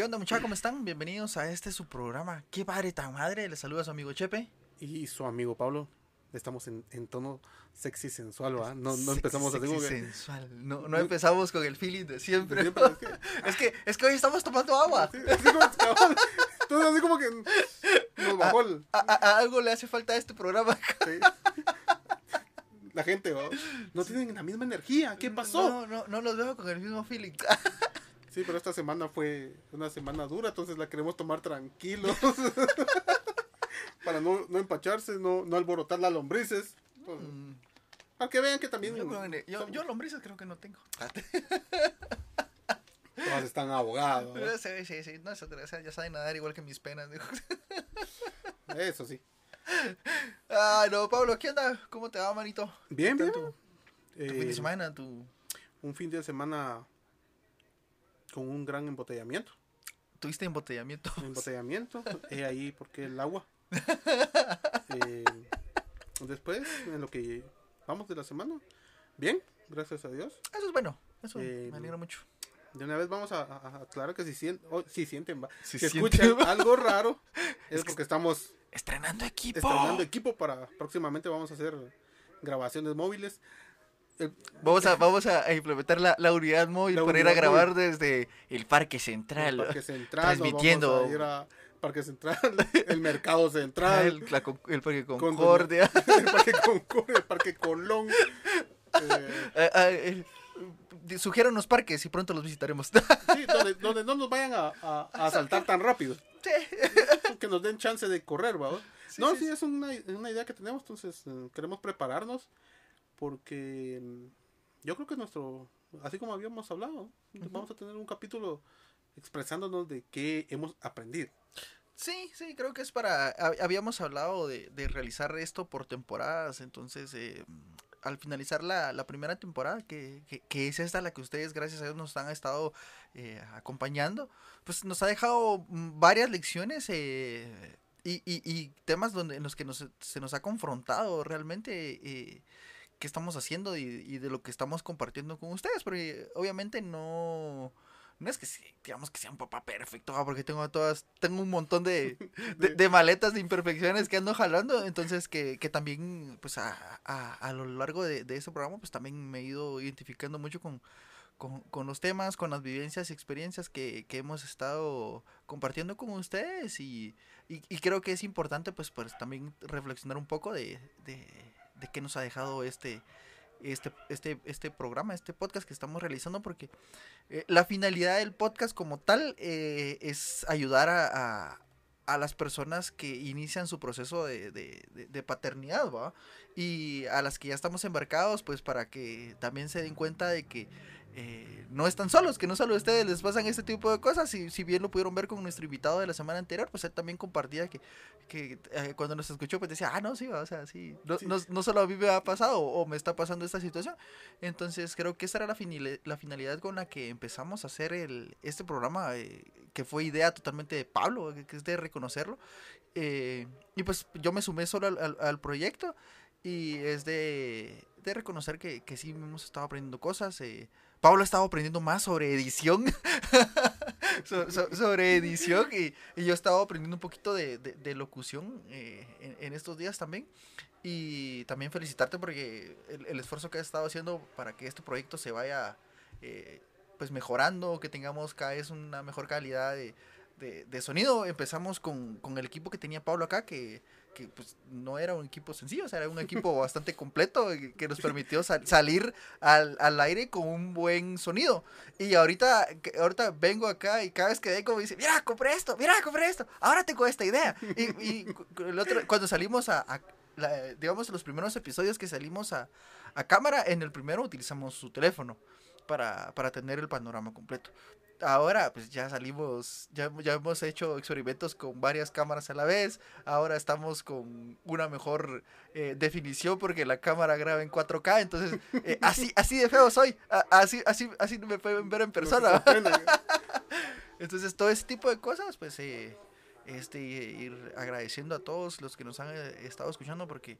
¿Qué onda muchachos? ¿Cómo están? Bienvenidos a este su programa. ¡Qué padre tan madre! Les saluda su amigo Chepe. Y su amigo Pablo. Estamos en, en tono sexy sensual, ¿verdad? No, no empezamos sexy, así como que... sensual. No, no empezamos con el feeling de siempre. Siempre, es que- Es que, es que hoy estamos tomando agua. Sí, así como. Entonces así como que nos bajó el... A, a- a algo le hace falta a este programa. sí. La gente, ¿va? No tienen la misma energía. ¿Qué pasó? No, no, no los veo con el mismo feeling. Sí, pero esta semana fue una semana dura, entonces la queremos tomar tranquilos. Para no, no empacharse, no, no alborotar las lombrices. Pues, Mm, para que vean que también Yo, creo que- yo, son- yo lombrices creo que no tengo. todas están abogados. Sí, sí, sí. No, eso- ya saben nadar igual que mis penas. digo. Eso sí. Ay, no, Pablo, ¿qué onda? ¿Cómo te va, manito? Bien, ¿Qué bien. Tu, fin Eh, de semana, tu, un fin de semana con un gran embotellamiento. tuviste embotellamiento. Embotellamiento. He ahí porque el agua. Eh, después, en lo que vamos de la semana. Bien, gracias a Dios. Eso es bueno. Eso Eh, me alegra mucho. De una vez vamos a, a- aclarar que si, sien- oh, si sienten, Si si sienten, escuchan algo raro, es, Es que porque estamos Estrenando equipo. estrenando equipo para próximamente vamos a hacer grabaciones móviles. El- Vamos a, vamos a implementar la, la unidad móvil La para ir a grabar desde el Parque el Central. Parque Central, transmitiendo. vamos a ir a Parque Central, el Mercado Central, el, la el Parque Con- Concordia. el Parque Concordia, el Parque Colón. eh, Eh, eh, eh, sugieren unos parques y pronto los visitaremos. sí, donde, donde no nos vayan a, a, a asaltar tan rápido. Sí. Que nos den chance de correr, ¿va? Sí, no, sí. es una, una idea que tenemos, entonces eh, queremos prepararnos porque mm, yo creo que nuestro, así como habíamos hablado, vamos a tener un capítulo expresándonos de qué hemos aprendido. Sí, sí, creo que es para... hab- Habíamos hablado de, de realizar esto por temporadas, entonces eh, al finalizar la, la primera temporada, que, que, que es esta la que ustedes, gracias a Dios, nos han estado eh, acompañando, pues nos ha dejado mm, varias lecciones eh, y, y, y temas donde, en los que nos, se nos ha confrontado realmente eh, qué estamos haciendo y, y de lo que estamos compartiendo con ustedes, porque obviamente no... No es que digamos que sea un papá perfecto, ah, porque tengo todas, tengo un montón de, de, de maletas de imperfecciones que ando jalando, entonces que, que también, pues a, a, a lo largo de, de este programa, pues también me he ido identificando mucho con, con, con los temas, con las vivencias y experiencias que, que hemos estado compartiendo con ustedes y, y, y creo que es importante pues, pues también reflexionar un poco de, de, de qué nos ha dejado este, este, este, este programa, este podcast que estamos realizando, porque eh, la finalidad del podcast como tal eh, es ayudar a, a, las personas que inician su proceso de, de, de- de paternidad, ¿va? Y a las que ya estamos embarcados, pues para que también se den cuenta de que eh, no están solos, que no solo a ustedes les pasan este tipo de cosas. Y si bien lo pudieron ver con nuestro invitado de la semana anterior, pues él también compartía que, que eh, cuando nos escuchó, pues decía, ah, no, sí, o sea, sí, no, Sí. no, no solo a mí me ha pasado o, o me está pasando esta situación. Entonces creo que esa era la, finile- la finalidad con la que empezamos a hacer el, este programa, eh, que fue idea totalmente de Pablo, que, que es de reconocerlo. Eh, y pues yo me sumé solo al, al- al proyecto y es de, de reconocer que, que sí hemos estado aprendiendo cosas. eh, Pablo ha estado aprendiendo más sobre edición. So- so- sobre edición y, y yo he estado aprendiendo un poquito de, de- de locución eh, en, en estos días también. Y también felicitarte porque el, el esfuerzo que has estado haciendo para que este proyecto se vaya eh, pues mejorando, que tengamos cada vez una mejor calidad de- de sonido. Empezamos con, con el equipo que tenía Pablo acá, que, que, pues no era un equipo sencillo, era un equipo bastante completo y que nos permitió sal- salir al, al aire con un buen sonido. Y ahorita, ahorita vengo acá y cada vez que vengo me dice, mira, compré esto, mira, compré esto, ahora tengo esta idea. Y, y el otro, cuando salimos a, a la- digamos, los primeros episodios que salimos a, a cámara, en el primero utilizamos su teléfono para, para tener el panorama completo. Ahora, pues ya salimos, ya, ya hemos hecho experimentos con varias cámaras a la vez. Ahora estamos con una mejor eh, definición porque la cámara graba en 4K. Entonces, eh, así, así de feo soy. Así, así, así me pueden ver en persona. Entonces, todo ese tipo de cosas, pues, eh, este, ir agradeciendo a todos los que nos han eh, estado escuchando, porque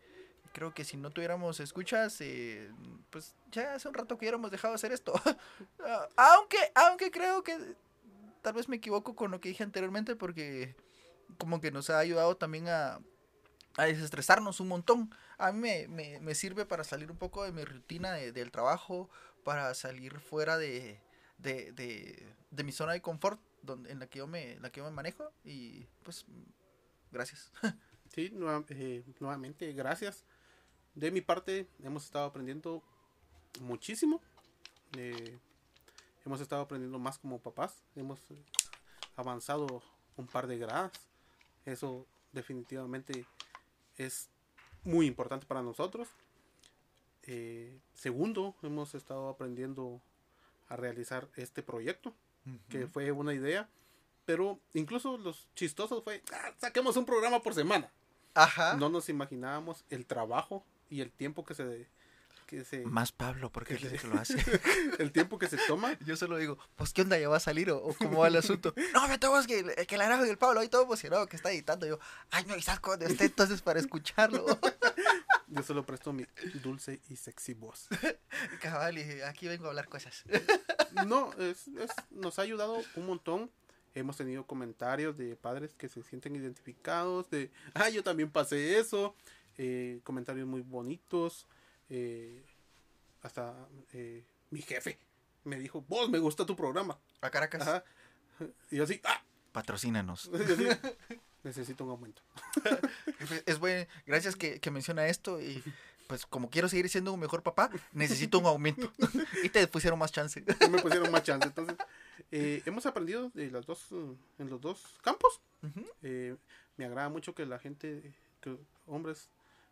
creo que si no tuviéramos escuchas, eh, pues ya hace un rato que hubiéramos dejado de hacer esto. Ah, aunque, aunque creo que tal vez me equivoco con lo que dije anteriormente porque como que nos ha ayudado también a, a desestresarnos un montón. A mí me, me, me, sirve para salir un poco de mi rutina de, del trabajo, para salir fuera de, de, de, mi zona de confort donde, en la que yo me, la que yo me manejo y pues gracias. Sí, eh, nuevamente gracias. De mi parte hemos estado aprendiendo muchísimo. Eh, hemos estado aprendiendo más como papás. Hemos avanzado un par de grados. Eso definitivamente es muy importante para nosotros. Eh, segundo, hemos estado aprendiendo a realizar este proyecto, uh -huh. que fue una idea. Pero incluso los chistosos fue, ah, saquemos un programa por semana. Ajá. No nos imaginábamos el trabajo y el tiempo que se que se más Pablo porque él dice que lo hace. el tiempo que se toma. Yo solo digo pues qué onda ya va a salir o, o cómo va el asunto no me tengo que que la grabo y el Pablo ahí todo emocionado que está editando yo ay no avisas cuando esté entonces para escucharlo yo solo presto mi dulce y sexy voz. Cabal y aquí vengo a hablar cosas. No es, es, nos ha ayudado un montón. Hemos tenido comentarios de padres que se sienten identificados de ah yo también pasé eso eh, comentarios muy bonitos eh, hasta eh, mi jefe me dijo, vos me gusta tu programa. A Caracas. Ajá. Y yo así, ¡ah! Patrocínanos. Así, necesito un aumento. es bueno, gracias que, que, menciona esto y pues como quiero seguir siendo un mejor papá, necesito un aumento. y te pusieron más chance. me pusieron más chance. Entonces, eh, hemos aprendido de las dos, en los dos campos. Uh -huh. me agrada mucho que la gente, que hombres,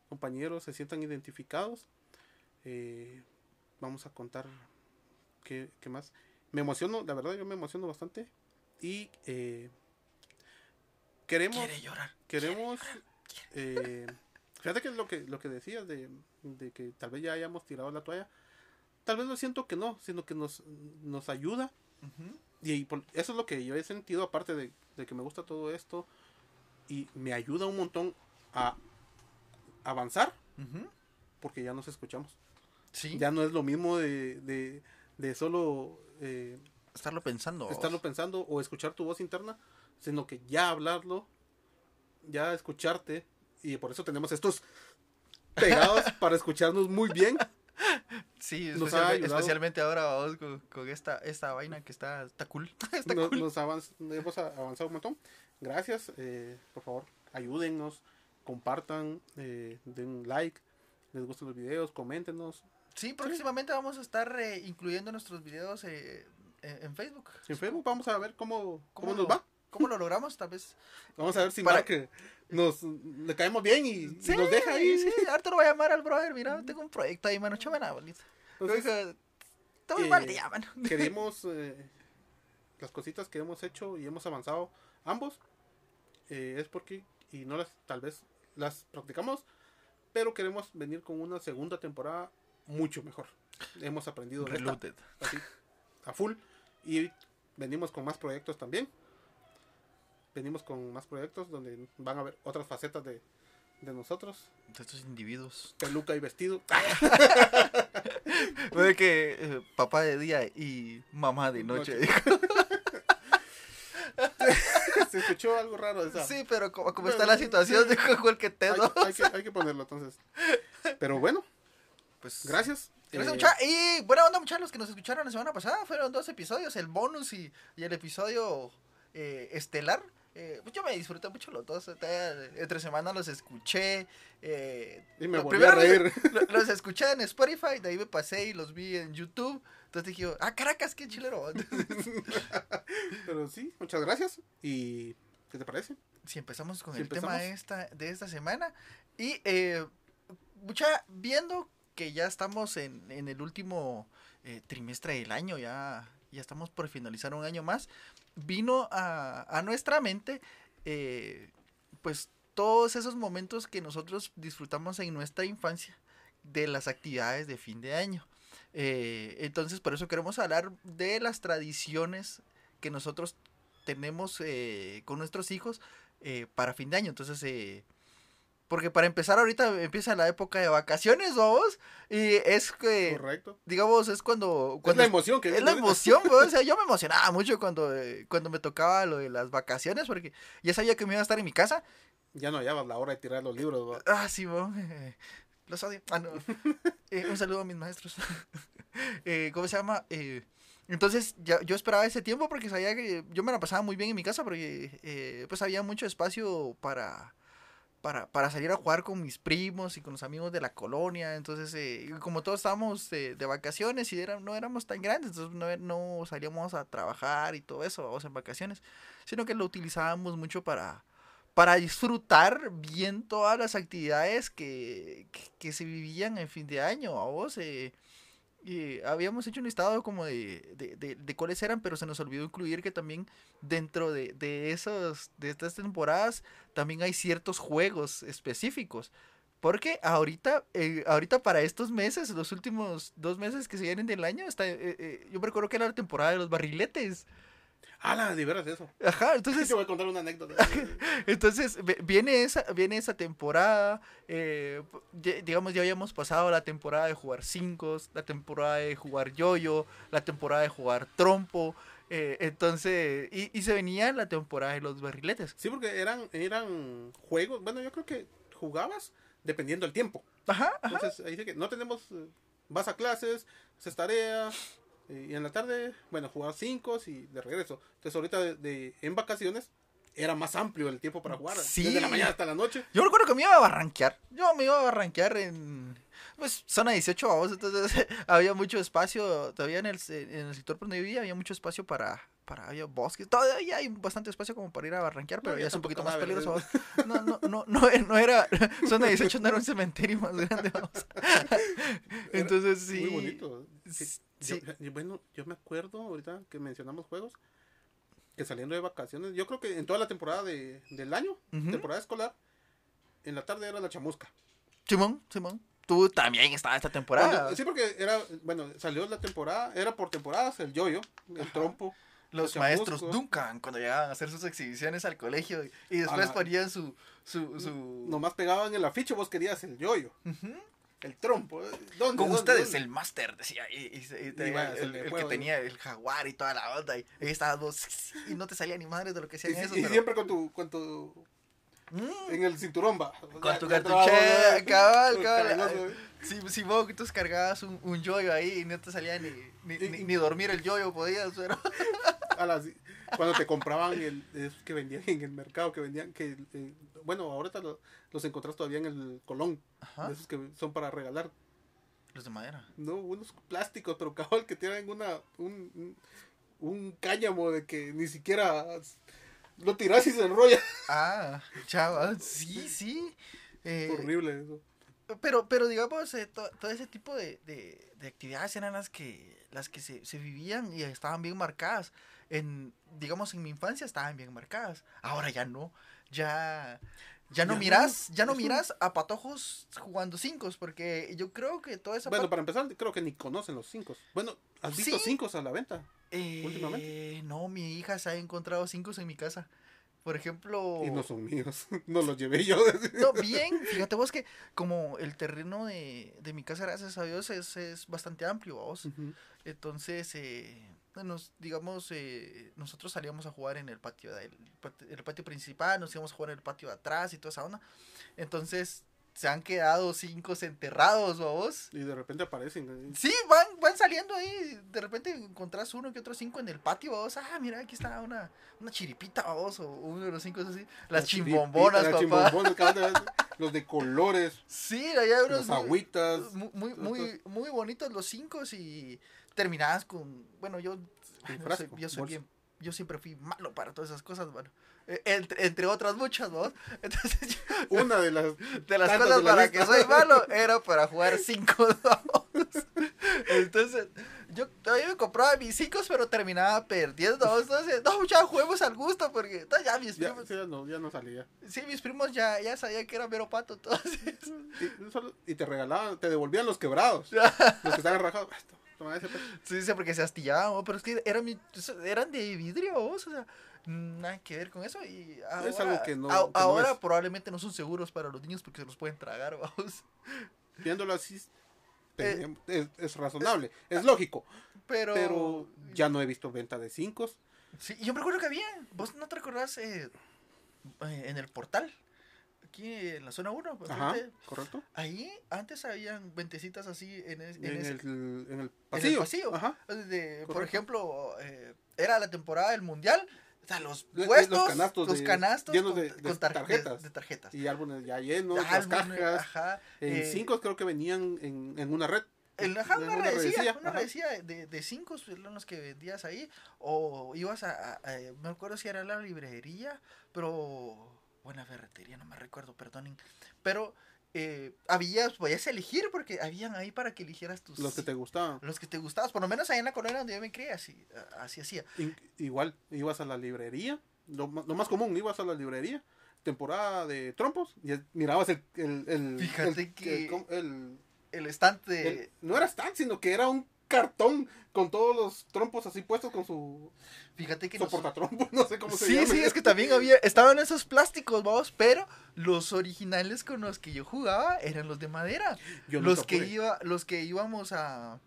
compañeros se sientan identificados eh, vamos a contar qué, qué, más. Me emociono, la verdad yo me emociono bastante. Y eh, queremos... Quiere llorar. Queremos... Quiere llorar, eh, fíjate que lo que, lo que decías de, de, que tal vez ya hayamos tirado la toalla. Tal vez lo siento que no, sino que nos, nos ayuda. Uh -huh. Y, y por, eso es lo que yo he sentido, aparte de, de, que me gusta todo esto. Y me ayuda un montón a avanzar. Uh -huh. Porque ya nos escuchamos. Sí. Ya no es lo mismo de, de, de solo eh, estarlo pensando. Estarlo pensando o escuchar tu voz interna, sino que ya hablarlo, ya escucharte. Y por eso tenemos estos pegados para escucharnos muy bien. Sí, especialmente, especialmente ahora vamos con, con, esta, esta vaina que está, está cool. está nos, cool. Nos avanz, hemos avanzado un montón. Gracias. Eh, por favor, ayúdennos, compartan, eh, den like. Les gustan los videos, coméntenos. Sí, próximamente sí. vamos a estar eh, incluyendo nuestros videos eh, en Facebook. En Facebook vamos a ver cómo, cómo, ¿Cómo nos lo, va. ¿Cómo lo logramos? Tal vez. Vamos a ver si Para... que nos le caemos bien y, sí, y, nos deja ahí. Sí, lo voy a llamar al brother. Mira, tengo un proyecto ahí, mano. Chavana, bonito. Entonces, todo eh, mal día, mano. Queremos eh, las cositas que hemos hecho y hemos avanzado ambos. Eh, es porque, y no las, tal vez las practicamos, pero queremos venir con una segunda temporada mucho mejor. Hemos aprendido Reloaded. Esta, así, a full y venimos con más proyectos también. Venimos con más proyectos donde van a ver otras facetas de, de nosotros. De estos individuos. Peluca y vestido. Puede que eh, papá de día y mamá de noche. noche. Se escuchó algo raro esa. Sí, pero como, como está la situación de el que te hay, hay, que, hay que ponerlo entonces. Pero bueno, pues gracias. Gracias, eh, Y buena onda, muchachos, los que nos escucharon la semana pasada. Fueron dos episodios, el bonus y, y el episodio eh, estelar. Eh, pues yo me disfruté mucho los dos. Entre semana los escuché. Eh, y me volví a reír. Los, los, escuché en Spotify, de ahí me pasé y los vi en YouTube. Entonces dije, ah, Caracas, qué chilero. Pero sí, muchas gracias. ¿Y qué te parece? Si empezamos con si el empezamos. tema de esta, de esta semana. Y eh, mucha, viendo que ya estamos en, en el último eh, trimestre del año, ya, ya estamos por finalizar un año más, vino a, a nuestra mente, eh, pues todos esos momentos que nosotros disfrutamos en nuestra infancia de las actividades de fin de año. Eh, entonces, por eso queremos hablar de las tradiciones que nosotros tenemos eh, con nuestros hijos eh, para fin de año. Entonces, Porque para empezar ahorita empieza la época de vacaciones, vamos. Y es que, Correcto. digamos, es cuando... Es cuando la emoción que es la emoción, güey. O sea, yo me emocionaba mucho cuando, eh, cuando me tocaba lo de las vacaciones, porque ya sabía que me iba a estar en mi casa. Ya no hallabas la hora de tirar los libros. ¿va? Ah, sí, eh, los odio. Ah, no. Eh, un saludo a mis maestros. Eh, ¿Cómo se llama? Eh, entonces, ya, yo esperaba ese tiempo porque sabía que yo me la pasaba muy bien en mi casa porque pues había mucho espacio para, para, para salir a jugar con mis primos y con los amigos de la colonia. Entonces, eh, como todos estábamos de, de vacaciones y no éramos tan grandes, entonces no, no salíamos a trabajar y todo eso, vamos en vacaciones, sino que lo utilizábamos mucho para, para disfrutar bien todas las actividades que, que, que se vivían en fin de año. A vos, eh, y habíamos hecho un listado como de, de, de, de cuáles eran, pero se nos olvidó incluir que también dentro de, de, esos, de estas temporadas también hay ciertos juegos específicos. Porque ahorita, eh, ahorita para estos meses, los últimos dos meses que se vienen del año, está, eh, eh, yo me recuerdo que era la temporada de los barriletes. Ah, la de veras eso. Ajá, entonces Te voy a contar una anécdota. entonces viene esa, viene esa temporada, eh, digamos ya habíamos pasado la temporada de jugar cinco, la temporada de jugar yoyo, la temporada de jugar trompo, eh, entonces, y, y se venía la temporada de los barriletes. Sí, porque eran, eran juegos. Bueno, yo creo que jugabas dependiendo del tiempo. Ajá, ajá. Entonces, ahí dice que no tenemos. eh, Vas a clases, haces tarea. Y en la tarde, bueno, jugar cinco y de regreso. Entonces, ahorita de, de- en vacaciones era más amplio el tiempo para jugar. Sí. Desde la mañana hasta la noche. Yo recuerdo que me iba a barranquear. Yo me iba a barranquear en. Pues zona 18, vamos. Entonces había mucho espacio. Todavía en el, en el sector donde vivía había mucho espacio para. Para había bosques. Todavía hay bastante espacio como para ir a barranquear, pero No, ya es un poquito más peligroso. No, no, no, no, no era. Zona 18 no era un cementerio más grande, vamos. Entonces sí. Muy bonito. Sí, Sí. yo- y bueno, yo me acuerdo ahorita que mencionamos juegos. Que saliendo de vacaciones, yo creo que en toda la temporada de, del año, temporada escolar, en la tarde era la chamusca. Simón, Simón. Tú también estabas esta temporada. Sí, porque era, bueno, salió la temporada, era por temporadas, el yoyo, el Ajá. trompo. Los maestros. Duncan cuando llegaban a hacer sus exhibiciones al colegio y, y después ponían su su, su... Nomás pegaban el afiche, vos querías el yoyo, el trompo. ¿eh? ¿Dónde? Con ustedes dónde? el máster decía y, y y el, que tenía el jaguar y toda la onda y ahí estabas vos y no te salía ni madre de lo que hacían eso y pero- siempre con tu, con tu, Mm, en el cinturón va. con tu cartuchera cabal cabal. Si, si vos que tú cargabas un, un yoyo ahí y no te salía ni, ni, ni, dormir el yoyo podías pero a las- cuando te compraban el, esos que vendían en el mercado, que vendían, que eh, bueno, ahorita lo- los encontrás todavía en el Colón, Ajá, esos que son para regalar, los de madera no, unos plásticos, pero cabal que tienen una, un, un, un cáñamo de que ni siquiera lo tirás y se enrolla. ah chaval sí sí eh, Horrible eso. Pero, pero digamos, eh, to- todo ese tipo de, de, de actividades eran las que, las que se, se vivían y estaban bien marcadas. En, digamos, en mi infancia estaban bien marcadas. Ahora ya no. Ya, ya no Ya no, miras, ya no miras a patojos jugando cinco, porque yo creo que toda esa Bueno, para empezar, creo que ni conocen los cinco. Bueno, ¿has visto Sí. cinco a la venta? eh, últimamente. No, mi hija se ha encontrado cinco en mi casa. Por ejemplo. Y no son míos, no los llevé yo. No, bien, fíjate vos que como el terreno de, de mi casa, gracias a Dios, es, es bastante amplio, vos. Entonces, eh, nos, digamos, eh, nosotros salíamos a jugar en el patio, el patio principal, nos íbamos a jugar en el patio de atrás y toda esa onda. Entonces, se han quedado cinco enterrados, vos. Y de repente aparecen. ¿eh? Sí, van saliendo ahí. De repente encontrás uno que otro cinco en el patio, vos. Ah, mira, aquí está una, una chiripita, vos. O uno de los cinco es así. Las chiripitas, chimbombonas, las papá. chimbombonas, cada vez, los de colores, Sí, allá hay unos las agüitas. muy, muy, muy, muy bonitos los cinco y terminadas con, bueno, yo, frasco, soy- yo soy bien, yo siempre fui malo para todas esas cosas, bueno, eh, entre, entre otras muchas, ¿no? Entonces, yo- Una de las. de las cosas de la para lista. que soy malo era para jugar cinco dados. Entonces, yo todavía me compraba mis cinco, pero terminaba perdiendo. Entonces, no, ya juguemos al gusto, porque no, ya mis Ya, primos, sí, ya no, ya no salía. sí, mis primos ya, ya sabían que era mero pato, entonces. Y, y te regalaban, te devolvían los quebrados. los que estaban rajados. Ese pues. Sí, sí, porque se astillaban, oh, pero es que eran, eran de vidrio, vos, o sea, nada que ver con eso. Y ahora, Es algo que no- a- que no ahora probablemente no son seguros para los niños porque se los pueden tragar, vamos. Viéndolo así, Eh, es, es razonable, es lógico. Pero, Pero ya no he visto venta de 5. Sí, yo me acuerdo que había, vos no te recordás eh, eh, en el portal, aquí en la zona 1, Ajá, correcto. ahí antes habían ventecitas así en, es- en En, ese- el, en el pasillo. Ajá. de- por ejemplo, eh, era la temporada del mundial, sea, los De- de- puestos, los canastos los de- llenos de- de con tar- tarjetas. de tarjetas. Y álbumes ya llenos, Ah, las álbumes, cajas. Ajá, En eh, 5 creo que venían en, en una red. En, ajá, en una una redecilla, redecilla, una ajá. redecilla de, de cinco eran los que vendías ahí, o ibas a, a- a- me acuerdo si era la librería, pero, la ferretería, no me recuerdo, perdonen, pero eh, había, podías elegir porque habían ahí para que eligieras tus... Los que te gustaban. los que te gustabas, por lo menos ahí en la colonia donde yo me crié, así, así hacía. Igual, ibas a la librería. Lo, más común, ibas a la librería. Temporada de trompos. Y mirabas el. el, el- Fíjate el- que- el- el- El estante... el- no era stand, sino que era un cartón con todos los trompos así puestos con su Fíjate que... soportatrompos. No sé cómo se Sí, llama. sí, es que también había, estaban esos plásticos, vamos, pero los originales con los que yo jugaba eran los de madera. Yo los que pude. iba, los que íbamos a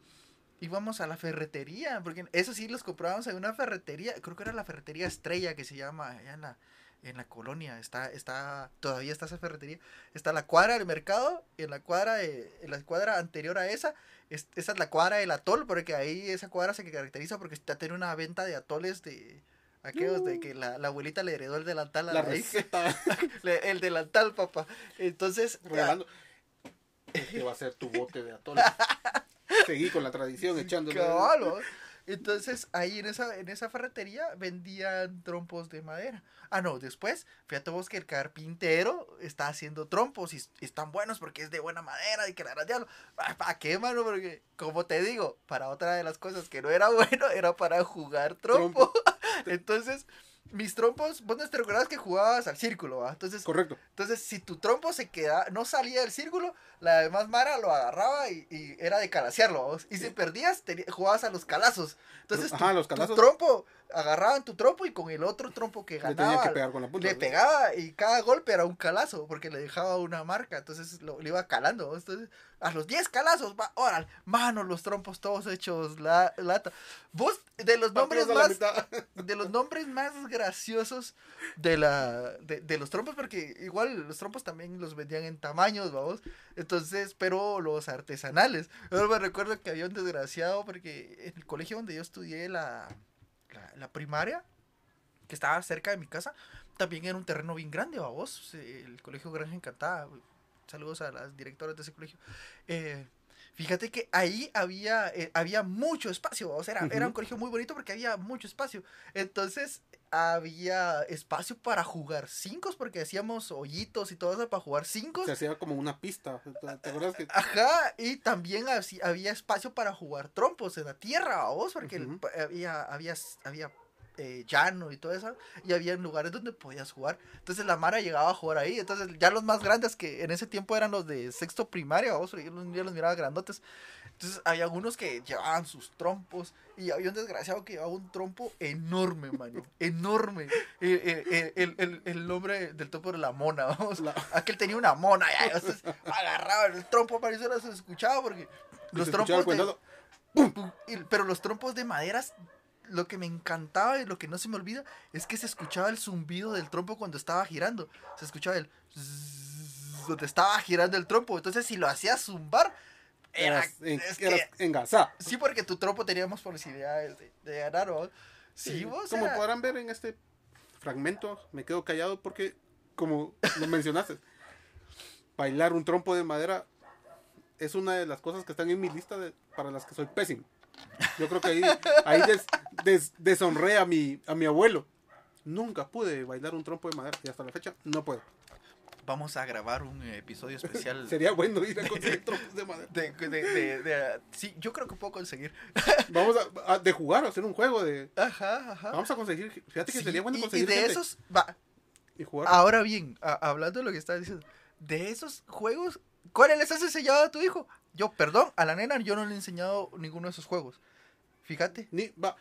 íbamos a la ferretería, porque eso sí los comprábamos en una ferretería, creo que era la ferretería Estrella que se llama allá en la en la colonia, está está todavía está esa ferretería, está la cuadra del mercado, en la cuadra de, en la cuadra anterior a esa, es- esa es la cuadra del atol, porque ahí esa cuadra se caracteriza porque está tiene una venta de atoles de aquellos de que la, la abuelita le heredó el delantal a La la hija. el delantal, papá. Entonces, regalando. Este va a ser tu bote de atole. Seguí con la tradición echando. Cabal, ¿no? Entonces, ahí en esa, en esa ferretería vendían trompos de madera. Ah, no, después, fíjate vos que el carpintero está haciendo trompos y, están buenos porque es de buena madera y que la diablo. ¿Para qué, mano? Porque, como te digo, para otra de las cosas que no era bueno, era para jugar trompo. Entonces, mis trompos, vos no te recordás que jugabas al círculo, ¿va? Entonces, Correcto. entonces, si tu trompo se queda, no salía del círculo, la demás Mara lo agarraba y, y era de calasearlo. Y si perdías, teni- jugabas a los calazos. Entonces, Ajá, tu, los tu calazos. trompo, agarraban tu trompo y con el otro trompo que ganaba, tenía que pegar con la punta. le pegaba y cada golpe era un calazo, porque le dejaba una marca. Entonces, lo, le iba calando. Entonces, a los 10 calazos, va, órale, mano, los trompos todos hechos la, lata. Vos, de los nombres más de los nombres más graciosos de la de, de los trompos porque igual los trompos también los vendían en tamaños vamos entonces pero los artesanales yo me recuerdo que había un desgraciado porque en el colegio donde yo estudié la, la, la primaria que estaba cerca de mi casa también era un terreno bien grande vamos el colegio Granja Encantada saludos a las directoras de ese colegio. Eh, Fíjate que ahí había, eh, había mucho espacio, o sea, era, era un colegio muy bonito porque había mucho espacio. Entonces había espacio para jugar cinco, porque hacíamos hoyitos y todo eso para jugar cinco. Se hacía como una pista. ¿Te acuerdas que Ajá, y también había espacio para jugar trompos en la tierra, vos, porque había, había, había eh, llano y todo eso, y había lugares donde podías jugar. Entonces la Mara llegaba a jugar ahí. Entonces ya los más grandes que en ese tiempo eran los de sexto primaria, vos, yo los, yo los miraba grandotes. Entonces había algunos que llevaban sus trompos y había un desgraciado que llevaba un trompo enorme, mano, enorme. Eh, eh, eh, el, el, el nombre del topo era la mona, vamos. La- Aquel tenía una mona, ya, entonces agarraba el trompo para eso se escuchaba porque los trompos el de, pum, pero los trompos de maderas lo que me encantaba y lo que no se me olvida es que se escuchaba el zumbido del trompo cuando estaba girando. Se escuchaba el zzzz donde estaba girando el trompo. Entonces, si lo hacías zumbar, era, Eras, en, es que- sí, porque tu trompo tenía más posibilidades de, de ganar, ¿no? Sí, vos Como era- podrán ver en este fragmento, me quedo callado porque, como lo mencionaste, bailar un trompo de madera es una de las cosas que están en mi lista de- para las que soy pésimo. Yo creo que ahí, ahí des- des- deshonré a mi, a mi abuelo. Nunca pude bailar un trompo de madera y hasta la fecha no puedo. Vamos a grabar un eh, episodio especial. Sería bueno ir a conseguir trompos de madera. de, de, de- sí, yo creo que puedo conseguir. Vamos a, a- de jugar, a hacer un juego de... Ajá, ajá. Vamos a conseguir, fíjate que Sí, sería bueno conseguir y de gente esos, va, y jugar. Ahora bien, a- hablando de lo que estaba diciendo, de esos juegos ¿cuál les has enseñado a tu hijo? Yo, perdón, a la nena yo no le he enseñado ninguno de esos juegos. Fíjate. Ni, va,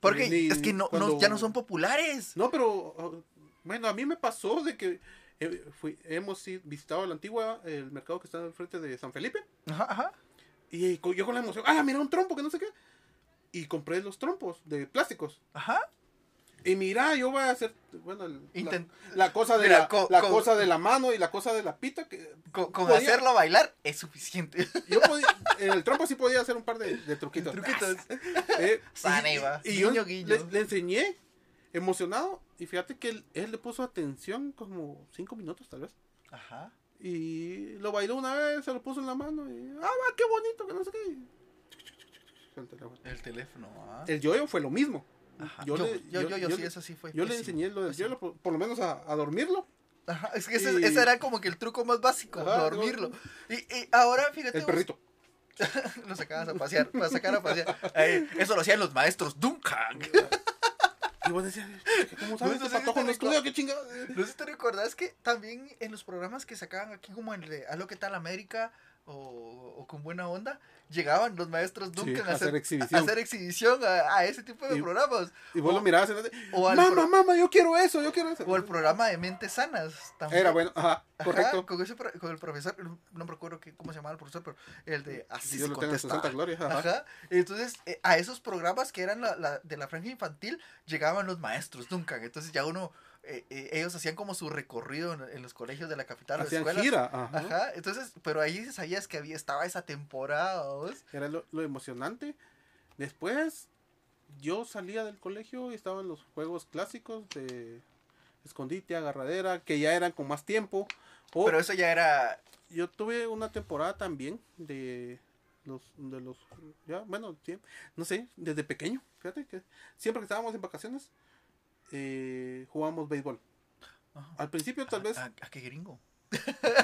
Porque ni es que no, no- ya no son populares. No, pero bueno, a mí me pasó de que eh, fui- hemos visitado la antigua, el mercado que está al frente de San Felipe. Ajá, ajá. Y yo con la emoción, ah, mira un trompo que no sé qué. Y compré los trompos de plásticos. Ajá. Y mira, yo voy a hacer, bueno, el- la- cosa de Mira, la, co- la co- cosa de la mano y la cosa de la pita que Con, con Podía- hacerlo bailar es suficiente. yo podía, en el trompo sí podía hacer un par de, de truquitos. Truquitos. Eh, y, y yo Guiño. Le, le enseñé emocionado y fíjate que él, él le puso atención como cinco minutos tal vez. Ajá. Y lo bailó una vez, se lo puso en la mano y, ah, va, qué bonito, que no sé qué. El teléfono. El teléfono, ah. El yoyo fue lo mismo. Ajá. Yo, Yo, le, yo, yo, yo, sí, eso sí fue. yo le enseñé lo por, lo menos a, a dormirlo. Ajá, es que ese, Y- ese era como que el truco más básico, Ajá, dormirlo. Y, y ahora, fíjate, El vos, perrito. lo sacabas a pasear, para sacar a pasear. Eh, eso lo hacían los maestros Duncan. Y vos decías, ¿cómo No, sabes? te no estudia, recuerdo. qué chingada. No sé si te recordás que también en los programas que sacaban aquí como en el de Aló, ¿qué tal América? O, o con buena onda, llegaban los maestros Duncan a a, hacer exhibición. a hacer exhibición a, a ese tipo de Y- programas. Y vos o- lo mirabas te- o al mamá, mamá, yo quiero eso, yo quiero eso. O el programa de Mentes Sanas. También. Era bueno, ajá, Ajá, correcto. con, ese con el profesor, no me recuerdo qué- cómo se llamaba el profesor, pero el de así se lo en su santa gloria. Ajá. Ajá. Entonces, eh, a esos programas que eran la, la- de la franja infantil, llegaban los maestros Duncan. Entonces ya uno, eh, eh, ellos hacían como su recorrido en, en los colegios de la capital, Hacían escuelas. gira. Ajá. Ajá. Entonces, pero ahí sabías que había, estaba esa temporada, ¿vos? Era lo, lo emocionante. Después, yo salía del colegio y estaban los juegos clásicos de escondite, agarradera, que ya eran con más tiempo. O Pero eso ya era... yo tuve una temporada también de los, de los, ya, bueno, no sé, desde pequeño, fíjate que siempre que estábamos en vacaciones, eh, jugábamos béisbol. Ajá. Al principio tal vez, ¿A, a qué gringo?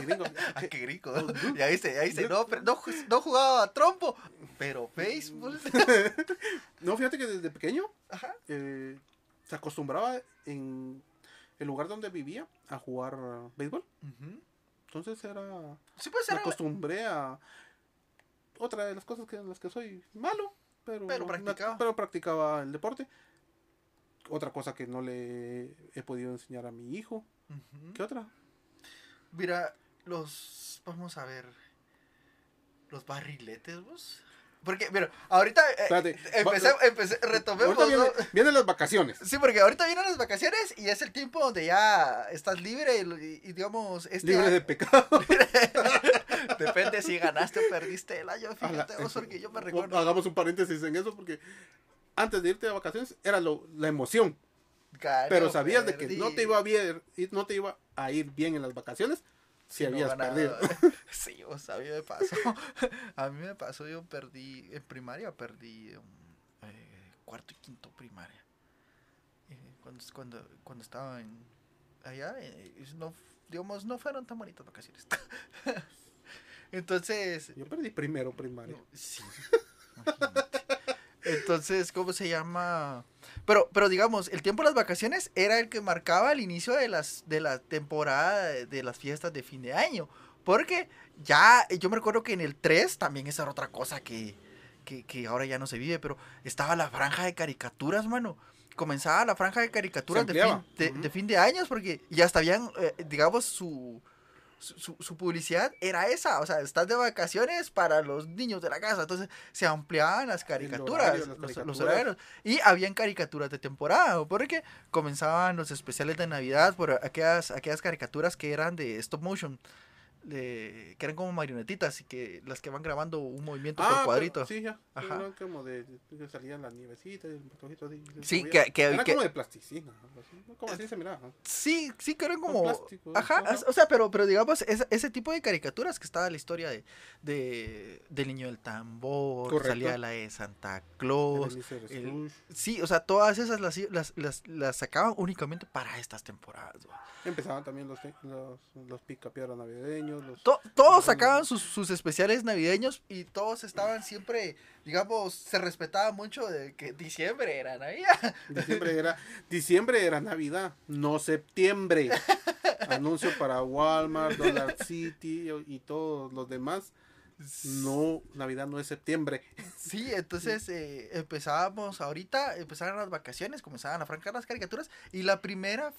gringo, ¿A qué gringo? No. Ya dice, ya dice, no, pero no, ju- no jugaba a trompo, pero béisbol. no, fíjate que desde pequeño Ajá. eh, se acostumbraba en el lugar donde vivía a jugar uh, béisbol. Entonces era, Sí puede me ser. acostumbré a otra de las cosas que en las que soy malo, pero, Pero me- practicaba. pero practicaba el deporte. Otra cosa que no le he podido enseñar a mi hijo. ¿Qué otra? Mira, los. Vamos a ver. Los barriletes, vos. Porque, mira, ahorita. eh, Espérate, empecé, va- empecé, retomemos. Ahorita vienen las vacaciones. Sí, porque ahorita vienen las vacaciones y es el tiempo donde ya estás libre y, y digamos. Este Libre de pecado. Depende si ganaste o perdiste el año. La- Fíjate vos, porque yo me recuerdo. Hagamos un paréntesis en eso porque antes de irte de vacaciones era lo, la emoción. Pero sabías de que no te iba a bien, no te iba a ir bien en las vacaciones si habías perdido. Sí, o sea, a mí me pasó. A mí me pasó, yo perdí, en primaria perdí um, eh, cuarto y quinto primaria. Eh, cuando, cuando, cuando estaba en, allá, eh, no, digamos, no fueron tan bonitas vacaciones. Entonces, Yo perdí primero primaria. no, sí, imagínate. Entonces, ¿cómo se llama? Pero, pero digamos, el tiempo de las vacaciones era el que marcaba el inicio de las de la temporada de, de las fiestas de fin de año. Porque ya, yo me recuerdo que en el 3 también esa era otra cosa que, que, que ahora ya no se vive, pero estaba la franja de caricaturas, mano. Comenzaba la franja de caricaturas de fin de, Ujú. de fin de años porque ya hasta habían, eh, digamos, su, su, su- publicidad era esa, o sea, estás de vacaciones para los niños de la casa, entonces se ampliaban las caricaturas, horario, las los, los horarios, y habían caricaturas de temporada, porque comenzaban los especiales de Navidad por aquellas, aquellas caricaturas que eran de stop motion, de, que eran como marionetitas y que las que van grabando un movimiento por pero- cuadrito. Sí, ya. Ajá. Eran como de, que salían las nievecitas, el patojito así, Sí, que- que- Era que- como de plasticina, como así se miraba. ¿no? Sí, sí, que eran como... plástico, Ajá, o sea, pero, pero digamos, ese, ese tipo de caricaturas que estaba la historia de, de del niño del tambor, Correcto. salía la de Santa Claus. El-. Sí, o sea, todas esas las, las, las, las sacaban únicamente para estas temporadas. Empezaban también los, los, los picapiedras navideños. Los... To- todos sacaban sus, sus especiales navideños y todos estaban siempre, digamos, se respetaba mucho de que diciembre era Navidad. Diciembre era, diciembre era Navidad, no septiembre. anuncio para Walmart, Dollar City y todos los demás. No, Navidad no es septiembre. Sí, entonces eh, empezábamos ahorita, empezaron las vacaciones, comenzaban a francar las caricaturas y la primera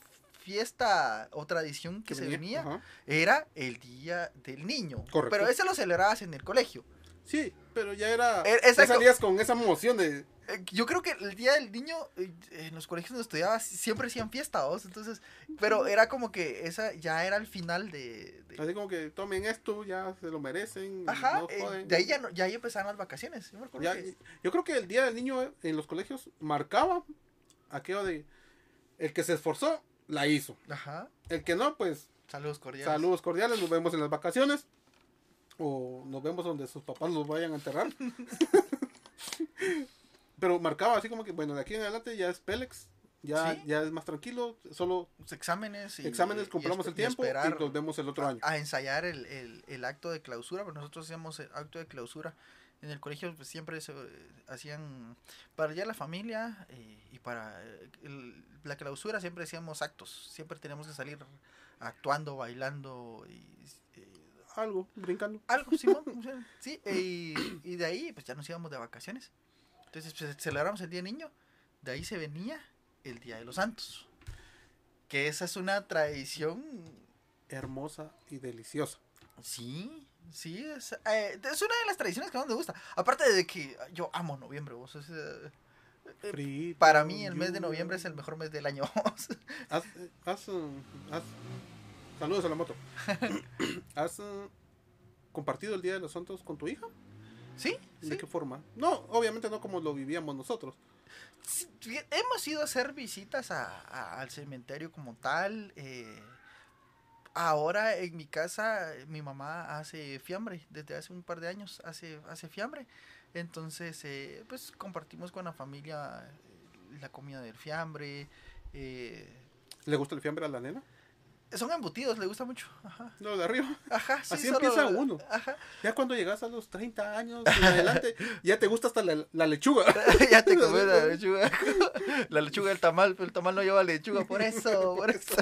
fiesta o tradición que, se venía, era el Día del Niño. Pero ese lo celebrabas en el colegio. Sí, pero ya era... E, esa salías con esa emoción de... Eh, yo creo que el Día del Niño eh, en los colegios donde estudiaba siempre hacían fiesta, entonces, pero era como que esa ya era el final de, Así como que tomen esto, ya se lo merecen. Ajá, eh, de ahí ya, ya empezaban las vacaciones. Yo, creo que el Día del Niño en los colegios marcaba aquello de el que se esforzó, la hizo. Ajá. El que no, pues... Saludos cordiales. Saludos cordiales, nos vemos en las vacaciones. O nos vemos donde sus papás los vayan a enterrar. Pero marcaba así como que, bueno, de aquí en adelante ya es Pélex. Ya, ya es más tranquilo, solo exámenes y, exámenes compramos el tiempo y, nos vemos el otro año. A ensayar el, el, el acto de clausura, pero nosotros hacíamos el acto de clausura en el colegio pues, siempre se hacían para ya la familia eh, y para la clausura siempre hacíamos actos siempre teníamos que salir actuando bailando y algo, brincando. Algo, sí, sí y, de ahí pues ya nos íbamos de vacaciones. Entonces pues, celebramos el Día del Niño, de ahí se venía el Día de los Santos. Que esa es una tradición hermosa y deliciosa. Sí, sí, es, eh, es una de las tradiciones que más me gusta. Aparte de que yo amo noviembre, vos. Eh, eh, para mí el mes de noviembre es el mejor mes del año. haz, haz, haz Saludos a la moto. ¿Has eh, compartido el Día de los Santos con tu hija? Sí. ¿De qué forma? No, obviamente no como lo vivíamos nosotros. hemos ido a hacer visitas al cementerio como tal. Eh, ahora en mi casa mi mamá hace fiambre, desde hace un par de años hace, hace fiambre. Entonces, eh, pues compartimos con la familia la comida del fiambre. ¿Le gusta el fiambre a la nena? Son embutidos, le gusta mucho. Ajá. No, de arriba. Ajá, Así empieza uno. Ajá. Ya cuando llegas a los 30 años en adelante, ya te gusta hasta la, lechuga. ya te comes la lechuga. la lechuga del tamal, pero el tamal no lleva lechuga, por eso, por eso.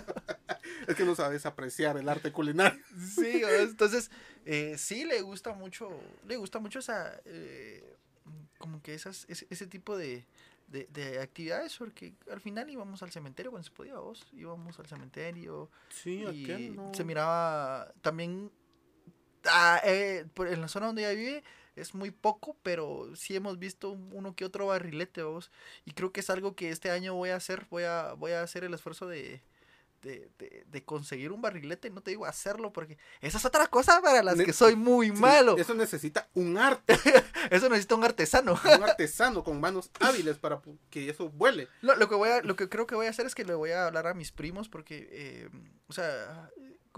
es que no sabes apreciar el arte culinario. sí, entonces, eh, sí le gusta mucho, le gusta mucho esa, eh, como que esas, ese, ese tipo de, de, de, actividades porque al final íbamos al cementerio cuando se podía vos íbamos al cementerio sí y se miraba también ah, eh, en la zona donde ella vive es muy poco pero sí hemos visto uno que otro barrilete vos y creo que es algo que este año voy a hacer voy a voy a hacer el esfuerzo de de, de, conseguir un barrilete, no te digo hacerlo porque esa es otra cosa para las que soy muy malo. Eso necesita un arte. eso necesita un artesano. un artesano con manos hábiles para que eso vuele. lo que voy a, lo que creo que voy a hacer es que le voy a hablar a mis primos porque, eh, o sea...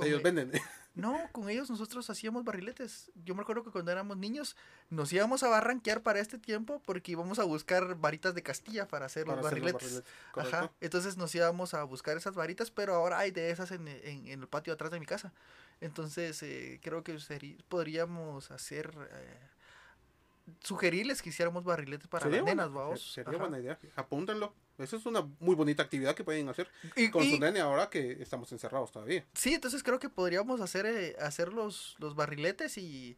Ellos venden. No, con ellos nosotros hacíamos barriletes. Yo me acuerdo que cuando éramos niños nos íbamos a barranquear para este tiempo porque íbamos a buscar varitas de Castilla para hacer, los, barriletes. Ajá. Entonces nos íbamos a buscar esas varitas, pero ahora hay de esas en, el patio atrás de mi casa. Entonces eh, creo que podríamos hacer... Eh, sugerirles que hiciéramos barriletes para las nenas, vamos. Sería buena idea. Apúntenlo. Esa es una muy bonita actividad que pueden hacer con su nene ahora que estamos encerrados todavía. Sí, entonces creo que podríamos hacer, eh, hacer los, los barriletes y,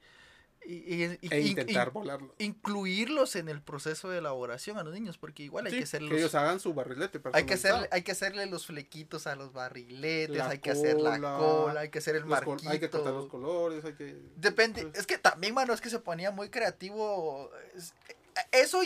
y, e intentar volarlo. Incluirlos en el proceso de elaboración a los niños, porque igual hay que hacerlos. Que ellos hagan su barrilete. Hay que, hacerle, hay que hacerle los flequitos a los barriletes, hay que hacer la cola, hay que hacer el marquito. Hay que tratar los colores, hay que. Depende. Pues es que también, mano, es que se ponía muy creativo eso,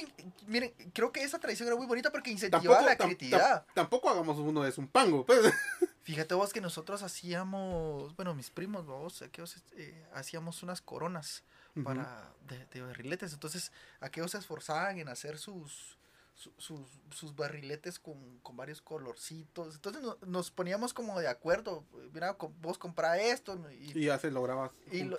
miren, creo que esa tradición era muy bonita porque incentivaba la creatividad. Tampoco hagamos uno de un pango, pues. Fíjate vos que nosotros hacíamos, bueno, mis primos, vos, eh, hacíamos unas coronas para de, de, barriletes. Entonces, aquellos se esforzaban en hacer sus, sus, sus barriletes con, con, varios colorcitos. Entonces nos poníamos como de acuerdo. Mira, vos comprá esto. Y, ya se lograba. Y, lo,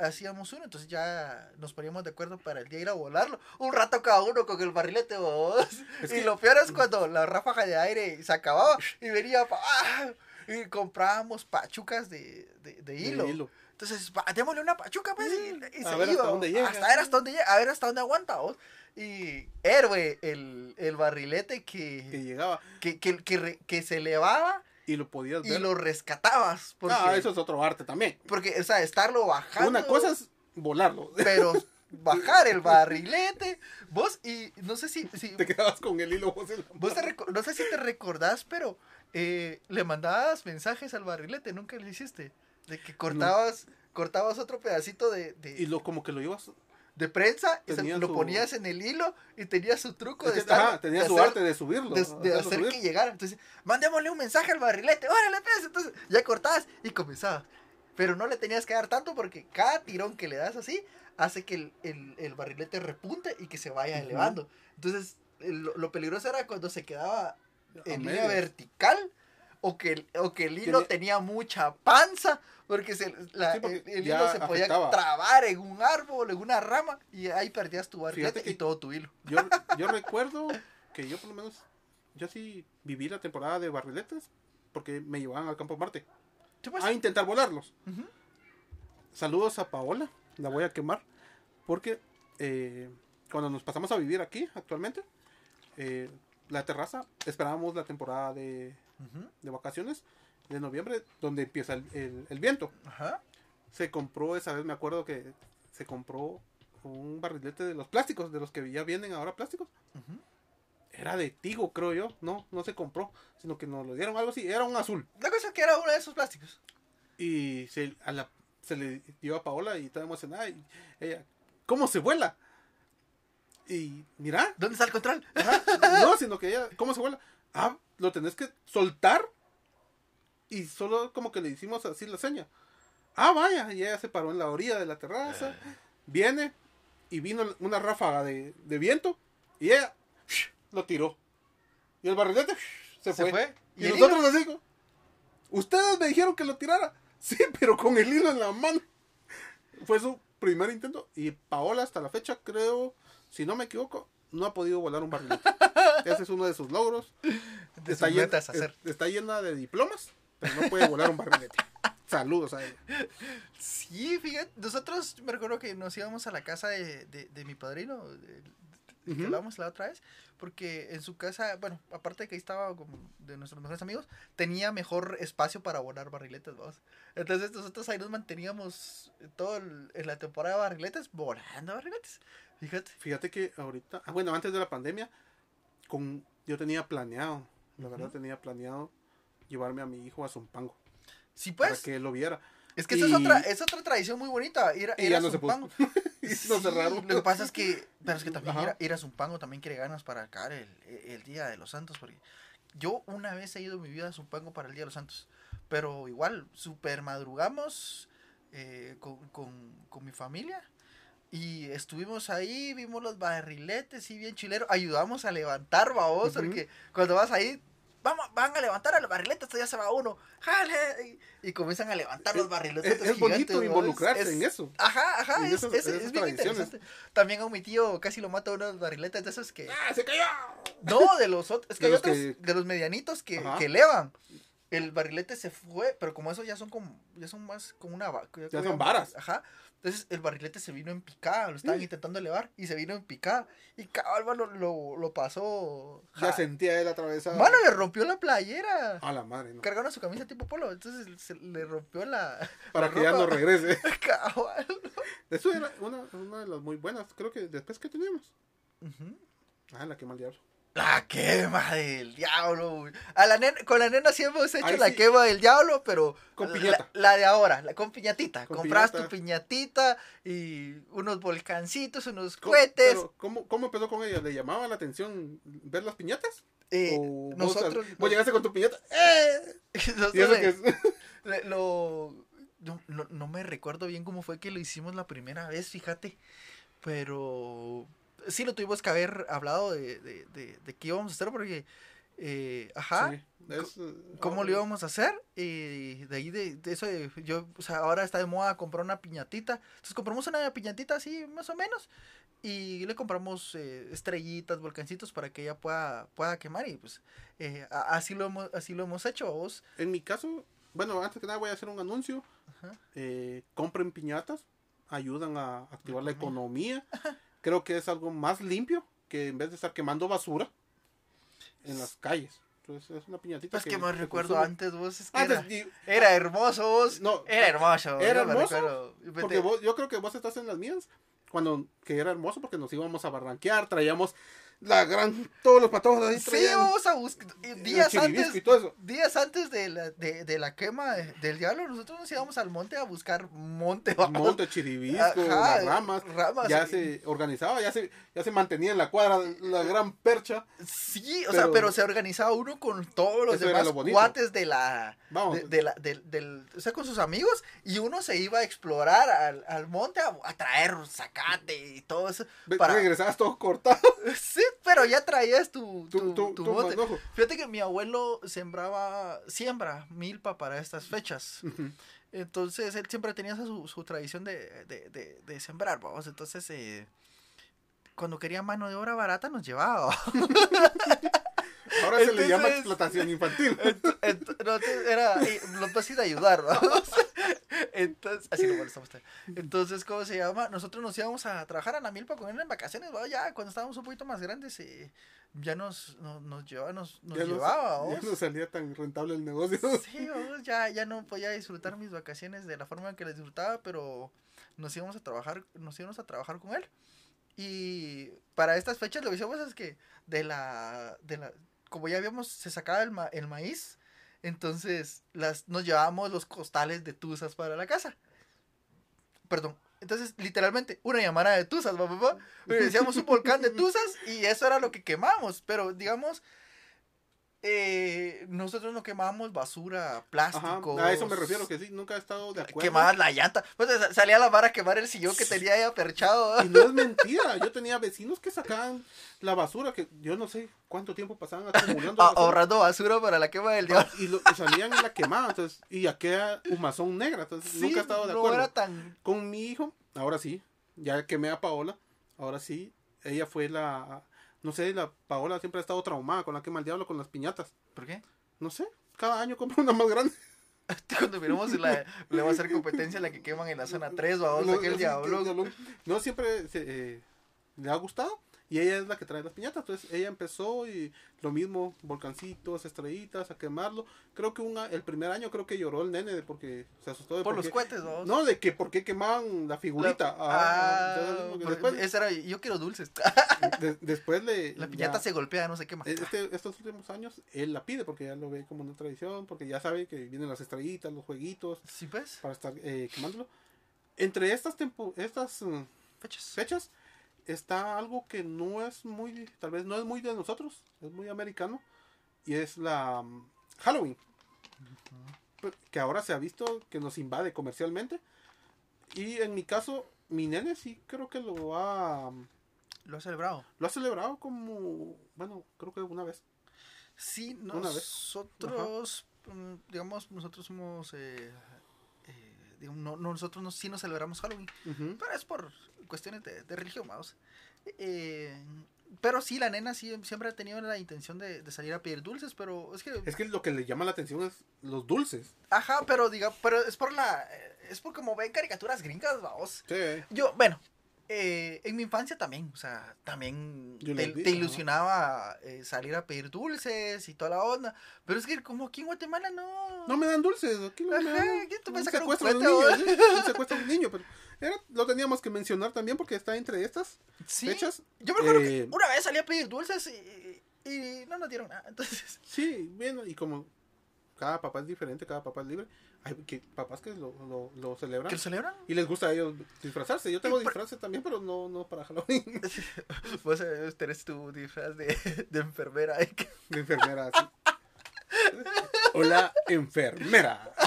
hacíamos uno. Entonces ya nos poníamos de acuerdo para el día ir a volarlo. Un rato cada uno con el barrilete. Vos. y lo peor es cuando la ráfaga de aire se acababa y venía. ¡ah! Y comprábamos pachucas de, de, hilo. Entonces, démosle una pachuca, pues. Y, a ver hasta dónde llega. Hasta ver hasta dónde llega. A ver hasta dónde aguanta, vos. Y héroe, el, el barrilete que, que llegaba. Que, que, que, que, se elevaba Y lo podías y ver. lo rescatabas. Porque, Ah, eso es otro arte también. porque, o sea, estarlo bajando. Una cosa es volarlo. Pero bajar el barrilete, vos, y no sé si, si Te quedabas con el hilo vos en la vos te no sé si te recordás, pero eh, le mandabas mensajes al barrilete, nunca lo hiciste. De que cortabas, cortabas otro pedacito de, de, Y lo como que lo ibas. de prensa, y se- lo su- ponías en el hilo y tenía su truco de estar. ajá, tenía de su hacer- arte de subirlo. de, hacer subir. que llegara. Entonces, mandémosle un mensaje al barrilete. Órale, pues. Entonces, ya cortabas y comenzabas. Pero no le tenías que dar tanto porque cada tirón que le das así hace que el, el- el barrilete repunte y que se vaya elevando. Entonces, el- lo, peligroso era cuando se quedaba en línea vertical o que, el- o que el hilo tenía, mucha panza. Porque se- la- Sí, porque el, hilo se podía afectaba. trabar en un árbol, en una rama, y ahí perdías tu que- y todo tu hilo. Yo, yo recuerdo que yo por lo menos, yo sí viví la temporada de barriletes porque me llevaban al campo Marte a intentar volarlos. Saludos a Paola, la voy a quemar porque eh, cuando nos pasamos a vivir aquí actualmente, eh, la terraza, esperábamos la temporada de, De vacaciones de noviembre donde empieza el, el- el viento. Ajá. Se compró, esa vez me acuerdo que se compró un barrilete de los plásticos, de los que ya vienen ahora plásticos. Era de Tigo, creo yo. No, no se compró, sino que nos lo dieron algo así. Era un azul. La cosa es que era uno de esos plásticos. Y se, a la, se le dio a Paola y estaba emocionada. Y ella, ¿cómo se vuela? Y mira, ¿Dónde está el control? ajá, no, sino que ella, ¿cómo se vuela? Ah, lo tenés que soltar. Y solo como que le hicimos así la seña. Ah, vaya, y ella se paró en la orilla de la terraza. Viene y vino una ráfaga de, de viento. Y ella lo tiró. Y el barrilete se Se fue. fue. Y, ¿Y nosotros les digo, ustedes me dijeron que lo tirara. Sí, pero con el hilo en la mano. Fue su primer intento. Y Paola hasta la fecha, creo, si no me equivoco, no ha podido volar un barrilete. Ese es uno de sus logros. De está, sus llena, metas hacer. es- está llena de diplomas, pero no puede volar un barrilete. Saludos a ella. Sí, fíjate, nosotros me recuerdo que nos íbamos a la casa de, de, de mi padrino, de- que Ujú. hablamos la otra vez, porque en su casa, bueno, aparte de que ahí estaba como de nuestros mejores amigos, tenía mejor espacio para volar barriletes, vamos. Entonces nosotros ahí nos manteníamos todo el- en la temporada de barriletes, volando barriletes. Fíjate. Fíjate que ahorita, ah, bueno, antes de la pandemia, con, yo tenía planeado, la verdad tenía planeado llevarme a mi hijo a Zumpango Sí, para pues, que él lo viera. es que esa es y- otra, es otra tradición muy bonita, ir, a- Y ir ya a no se. Zumpango. y nos Sí, cerraron. Lo que pasa es que, pero es que también ir a, ir a Zumpango también quiere ganas para caer el, el Día de los Santos. Porque yo una vez he ido en mi vida a Zumpango para el Día de los Santos. Pero igual, super madrugamos eh, con, con, con mi familia. Y estuvimos ahí, vimos los barriletes y bien chilero. Ayudamos a levantar, babos, Ujú. porque cuando vas ahí, vamos, van a levantar a los barriletes, ya se va uno. ¡Jale! Y, y comienzan a levantar los barriletes. Es, es bonito involucrarse en eso. Ajá, ajá, es, esas- es- bien interesante. También a mi tío casi lo mata uno de los barriletes de esos que... ¡Ah, se cayó! No, de los otros, es que De hay los otros, que- de los medianitos que, Ajá. que elevan. El barrilete se fue, pero como esos ya son como, ya son más como una Ya son varas. Ajá. Entonces el barrilete se vino en picada, lo estaban Sí. intentando elevar y se vino en picada. Y cabal, lo, lo, lo pasó. Ya ja- sentía él atravesado. Mano, le rompió la playera. A la madre, ¿no? Cargaron su camisa tipo polo, entonces se le rompió la. Para la que ya no regrese. Cabal. Eso era una, una de las muy buenas, creo que después que teníamos. Ujú. Ah, la quema al diablo. La quema del diablo, güey. A la nena, con la nena sí hemos hecho la sí. quema del diablo, pero Con la- piñata. La, de ahora, la, con piñatita. Con Compras piñata. tu piñatita y unos volcancitos, unos ¿Cómo- cohetes. pero ¿cómo, ¿Cómo empezó con ella? ¿Le llamaba la atención ver las piñatas? Eh, ¿O vos, nosotros, vos llegaste con tu piñata? ¡Eh! nosotros ¿Y eso le- qué es? le- lo, no, no- no me recuerdo bien cómo fue que lo hicimos la primera vez, fíjate. Pero sí lo tuvimos que haber hablado de, de, de, de qué íbamos a hacer porque, eh, ajá. Sí, es, eh, cómo lo íbamos a hacer y de ahí de, eso yo o sea ahora está de moda comprar una piñatita entonces compramos una piñatita así más o menos y le compramos eh, estrellitas volcancitos para que ella pueda pueda quemar y pues eh, así lo hemos así lo hemos hecho vos En mi caso, bueno, antes que nada voy a hacer un anuncio. Ajá. Eh, compren piñatas, ayudan a activar la economía. economía. Creo que es algo más limpio que en vez de estar quemando basura en las calles. Entonces es una piñatita. Pues que me se recuerdo consume. antes vos, es que Antes, era, y- era hermoso vos. No, Era hermoso. ¿Era me hermoso? recuerdo. Porque vos, yo creo que vos estás en las mías. Cuando que era hermoso porque nos íbamos a barranquear, traíamos la gran, todos los patojos ahí Sí, vamos a buscar. Días antes, y todo eso. días antes de la, de, de la quema de- del diablo, nosotros nos íbamos al monte a buscar monte. vamos. Monte, chiribisco, Ajá, las ramas. ramas, ya y- se organizaba, ya se, ya se mantenía en la cuadra la gran percha. Sí, o Pero- sea, pero se organizaba uno con todos los demás lo cuates de la, Vamos. de, de la, del, o sea, con sus amigos, y uno se iba a explorar al, al monte a, a traer zacate y todo eso. Para- Regresabas todo cortado. Sí, pero ya traías tu, Tu, tu, tu. Fíjate que mi abuelo sembraba, siembra milpa para estas fechas. Entonces él siempre tenía su, su tradición de, de, de, de sembrar, vamos. Entonces, eh, cuando quería mano de obra barata, nos llevaba. Ahora se le llama explotación infantil. Entonces era, eh, los vas a ir a ayudar, vamos. Entonces, así lo molestamos. Entonces, ¿cómo se llama? Nosotros nos íbamos a trabajar a la milpa con él en vacaciones, ¿va? ya cuando estábamos un poquito más grandes, eh, ya nos, nos, nos llevaba, nos, nos ya, no, llevaba, ya vamos. no salía tan rentable el negocio. Sí, vamos, ya, ya no podía disfrutar mis vacaciones de la forma en que las disfrutaba, pero nos íbamos a trabajar, nos íbamos a trabajar con él. Y para estas fechas lo que hicimos es que de la, de la, como ya habíamos, se sacaba el, ma- el maíz, entonces las, nos llevábamos los costales de tuzas para la casa. Perdón. Entonces, literalmente, una llamada de tuzas, papá. Decíamos un volcán de tuzas y eso era lo que quemamos. Pero, digamos, eh, nosotros no quemábamos basura, plástico. a eso me refiero, que sí, nunca he estado de acuerdo. Quemabas la llanta. Pues sa- salía la vara a quemar el sillón que tenía ahí aperchado. Y no es mentira, yo tenía vecinos que sacaban la basura, que yo no sé cuánto tiempo pasaban acumulando. a- basura, ahorrando basura para la quema del diablo. y, lo, y salían y la quemaban, entonces, y aquella humazón negra, entonces Sí, nunca he estado de no acuerdo. era tan. Con mi hijo, ahora sí, ya quemé a Paola, ahora sí, ella fue la, no sé, la Paola siempre ha estado traumada con la quema del diablo, con las piñatas, ¿Por qué? no sé, cada año compra una más grande. Cuando miramos la, le va a hacer competencia a la que queman en la zona 3, vamos a No, aquel diablo. No, siempre se, eh, le ha gustado. Y ella es la que trae las piñatas. Entonces ella empezó y lo mismo, volcancitos, estrellitas, a quemarlo. Creo que una, el primer año creo que lloró el nene de porque se asustó de Por por los cohetes, vamos. No, de que por qué quemaban la figurita. La- Ah, ah, después, esa era, yo quiero dulces. de- después le... La piñata ya- se golpea, no sé qué más. este- estos últimos años él la pide porque ya lo ve como una tradición, porque ya sabe que vienen las estrellitas, los jueguitos, ¿Sí pues? para estar eh, quemándolo. Entre estas, tempo, estas mm, Fechas. fechas está algo que no es muy, tal vez no es muy de nosotros, es muy americano, y es la mm, Halloween, que ahora se ha visto que nos invade comercialmente, y en mi caso, mi nene sí creo que lo ha, Lo ha celebrado. lo ha celebrado como, bueno, creo que una vez. Sí, Una vez. nosotros, mm, digamos, nosotros somos, eh, eh, digamos, no, no, nosotros no, sí nos celebramos Halloween, pero es por cuestiones de, de religión, vamos. Eh, pero sí, la nena sí, siempre ha tenido la intención de, de salir a pedir dulces, pero es que, Es que lo que le llama la atención es los dulces. ajá, pero diga, pero es por la, es por como ven caricaturas gringas, vamos. Sí. Yo, bueno, eh, en mi infancia también, o sea, también te, te ilusionaba eh, salir a pedir dulces y toda la onda. Pero es que como aquí en Guatemala no... No me dan dulces, aquí no me Ajá, dan. aquí tú me un secuestro un niño, ¿sí? un secuestro de un niño, pero era, lo teníamos que mencionar también porque está entre estas Sí, fechas. yo me acuerdo eh, que una vez salí a pedir dulces y, y no nos dieron nada. Entonces, Sí, bueno, y como cada papá es diferente, cada papá es libre, hay que, papás que lo, lo, lo celebran ¿que lo celebran? y les gusta a ellos disfrazarse. Yo tengo disfraces también, pero no, no para Halloween. Vos eh, tenés tu disfraz de, de enfermera. De enfermera, así. Hola, enfermera.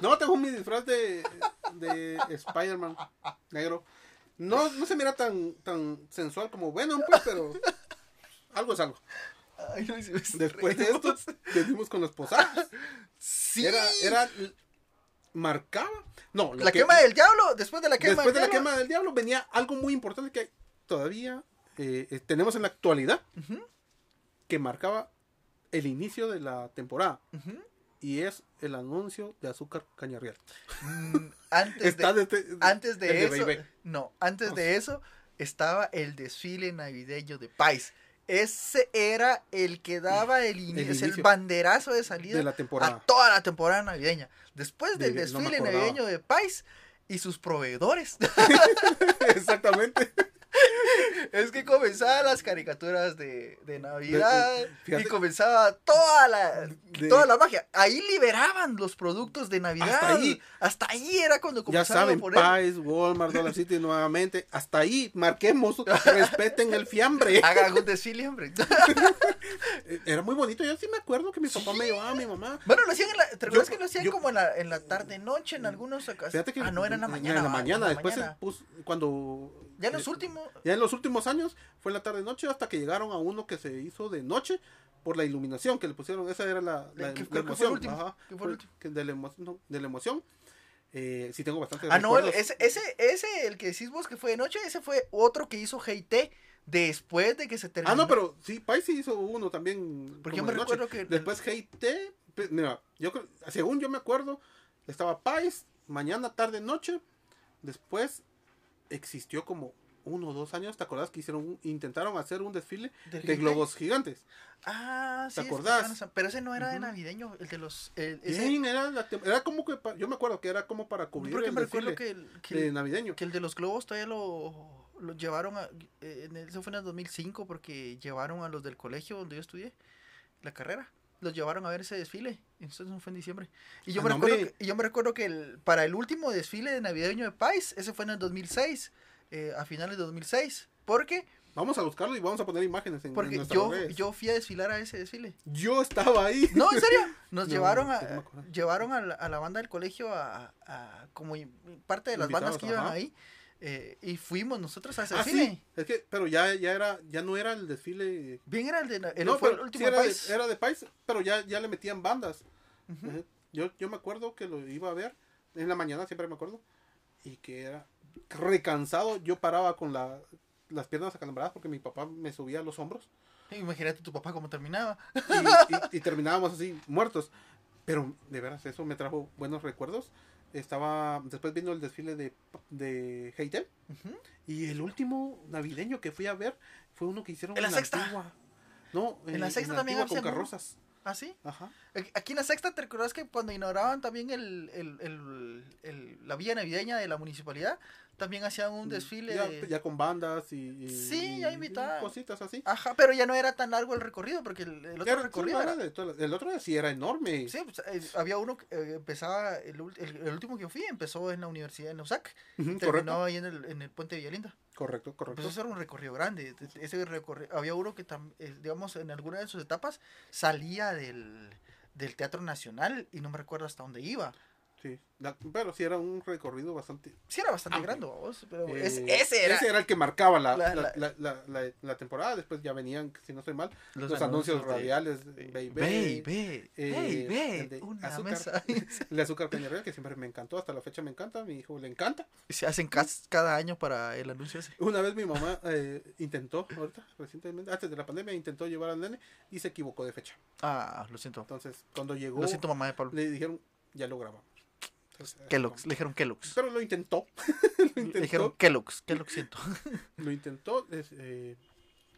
No, tengo mi disfraz de, de Spider-Man negro. No, no se mira tan, tan sensual como Venom, pues, pero algo es algo. Ay, no, Después de esto, venimos con los posadas. Sí. Era, era, marcaba. No, la que- quema del diablo, después de la quema después de del la diablo. quema del diablo venía algo muy importante que todavía eh, eh, tenemos en la actualidad, que marcaba el inicio de la temporada. Y es el anuncio de azúcar cañarreal. Mm, antes de, desde- antes de eso, no, antes de eso estaba el desfile navideño de Pais. ese era el que daba el, ini- El es el banderazo de salida de la a temporada. toda la temporada navideña. Después del De- desfile navideño de Pais y sus proveedores. Exactamente. Es que comenzaban las caricaturas de, de Navidad De- de- fíjate- y comenzaba toda la, toda la magia. Ahí liberaban los productos de Navidad. Hasta ahí. Hasta ahí era cuando Ya comenzaban saben, a poner. Pies, Walmart, Dollar City nuevamente. Hasta ahí, marquemos, respeten el fiambre. Hagan un desfile, hombre. Eh, Era muy bonito. Yo sí me acuerdo que mi papá me llevaba a mi mamá. Bueno, lo hacían en la, ¿te Yo- que lo hacían yo- como en la, en la tarde noche en algunos ocasiones? Ah, no, era en la mañana. En la mañana, en la después se puso- cuando Ya en los eh, últimos. Ya en los últimos años fue en la tarde noche hasta que llegaron a uno que se hizo de noche por la iluminación que le pusieron. Esa era la, la, ¿Qué- la que fue el emoción. Ajá, ¿Qué fue el fue de, la emoción, no, de la emoción. Eh, sí tengo bastante Ah, no, ese, ese, ese, el que decís vos que fue de noche, ese fue otro que hizo GT después de que se terminó. Ah, no, pero sí, Pai sí hizo uno también. Porque yo me recuerdo que. Después GT, mira, yo según yo me acuerdo, estaba Pais, mañana, tarde, noche. Después existió como uno o dos años, ¿te acordás que hicieron un- intentaron hacer un desfile de globos gigantes? Ah, sí. ¿Te es que acordás? Pero ese no era de navideño, el de los. el- ese- Bien, era, la era como que, yo me acuerdo que era como para cubrir el me desfile que el, que, de el, navideño. que el de los globos todavía lo, lo llevaron a. eh, eso fue en el 2005 porque llevaron a los del colegio donde yo estudié la carrera. Los llevaron a ver ese desfile. no fue en diciembre. Y yo, Ah, me, recuerdo que, y yo me recuerdo que el, para el último desfile de navideño de Pais, ese fue en el 2006. eh, a finales de 2006. Porque, Vamos a buscarlo y vamos a poner imágenes en, en porque nuestras yo, redes. yo fui a desfilar a ese desfile. Yo estaba ahí. No, en serio. Nos No, llevaron a, no llevaron a la, a la banda del colegio a, a- como parte de las bandas que iban ajá. ahí. Eh, y fuimos nosotros a ese Ah, desfile. sí. Es que, pero ya, ya era, ya no era el desfile. Bien era el de el, no, fue pero el sí último era, de, país. era de país, pero ya, ya le metían bandas. Ujú. Ajá. Yo, yo me acuerdo que lo iba a ver en la mañana, siempre me acuerdo. Y que era recansado. Yo paraba con la, las piernas acalambradas porque mi papá me subía a los hombros. Imagínate tu papá cómo terminaba. y, y- y terminábamos así, muertos. Pero de veras, eso me trajo buenos recuerdos. Estaba después viendo el desfile de, de Heitel. Y el último navideño que fui a ver fue uno que hicieron ¿En la sexta? Antigua. No, En la sexta también Antigua con carrozas. ¿Ah, sí? Ajá. Aquí en la sexta, ¿te recuerdas que cuando inauguraban también el, el, el- el- la villa navideña de la municipalidad, también hacían un desfile? Mm, Ya, de- ya con bandas y, y- Sí, ya invitaban. cositas así. Ajá, pero ya no era tan largo el recorrido, porque el, el otro Era- recorrido era era... de todas el otro sí era enorme. Sí, pues, eh, había uno que eh, empezaba, el, el, último que yo fui empezó en la universidad de Nausac, Ujú, terminó correcto, ahí en el, en el puente Villalinda. correcto, correcto. Empezó a ser un recorrido grande. Ese recorrido, había uno que, tam- eh, digamos, en alguna de sus etapas salía del, del Teatro Nacional y no me recuerdo hasta dónde iba. Sí, la- pero sí era un recorrido bastante Sí, era bastante Amplio. grande, pero Eh, es- ese era. el que marcaba la, la- la, la- la, la- la- la temporada. Después ya venían, si no estoy mal, Los, los, anuncios, de- radiales. Baby, el de una azúcar. mesa. El azúcar cañaveral, que siempre me encantó. Hasta la fecha me encanta. A mi hijo le encanta. Se hacen cada año para el anuncio ese. Una vez mi mamá eh, intentó, ahorita, recientemente, antes de la pandemia, intentó llevar al nene y se equivocó de fecha. Ah, lo siento. Entonces, cuando llegó, Lo siento, mamá de Pablo. le dijeron, ya lo grabamos. Kellogg's, le dijeron Kellogg's. Pero lo intentó. lo Le dijeron intentó. Kellogg's, Kellogg's siento. Lo intentó. eh,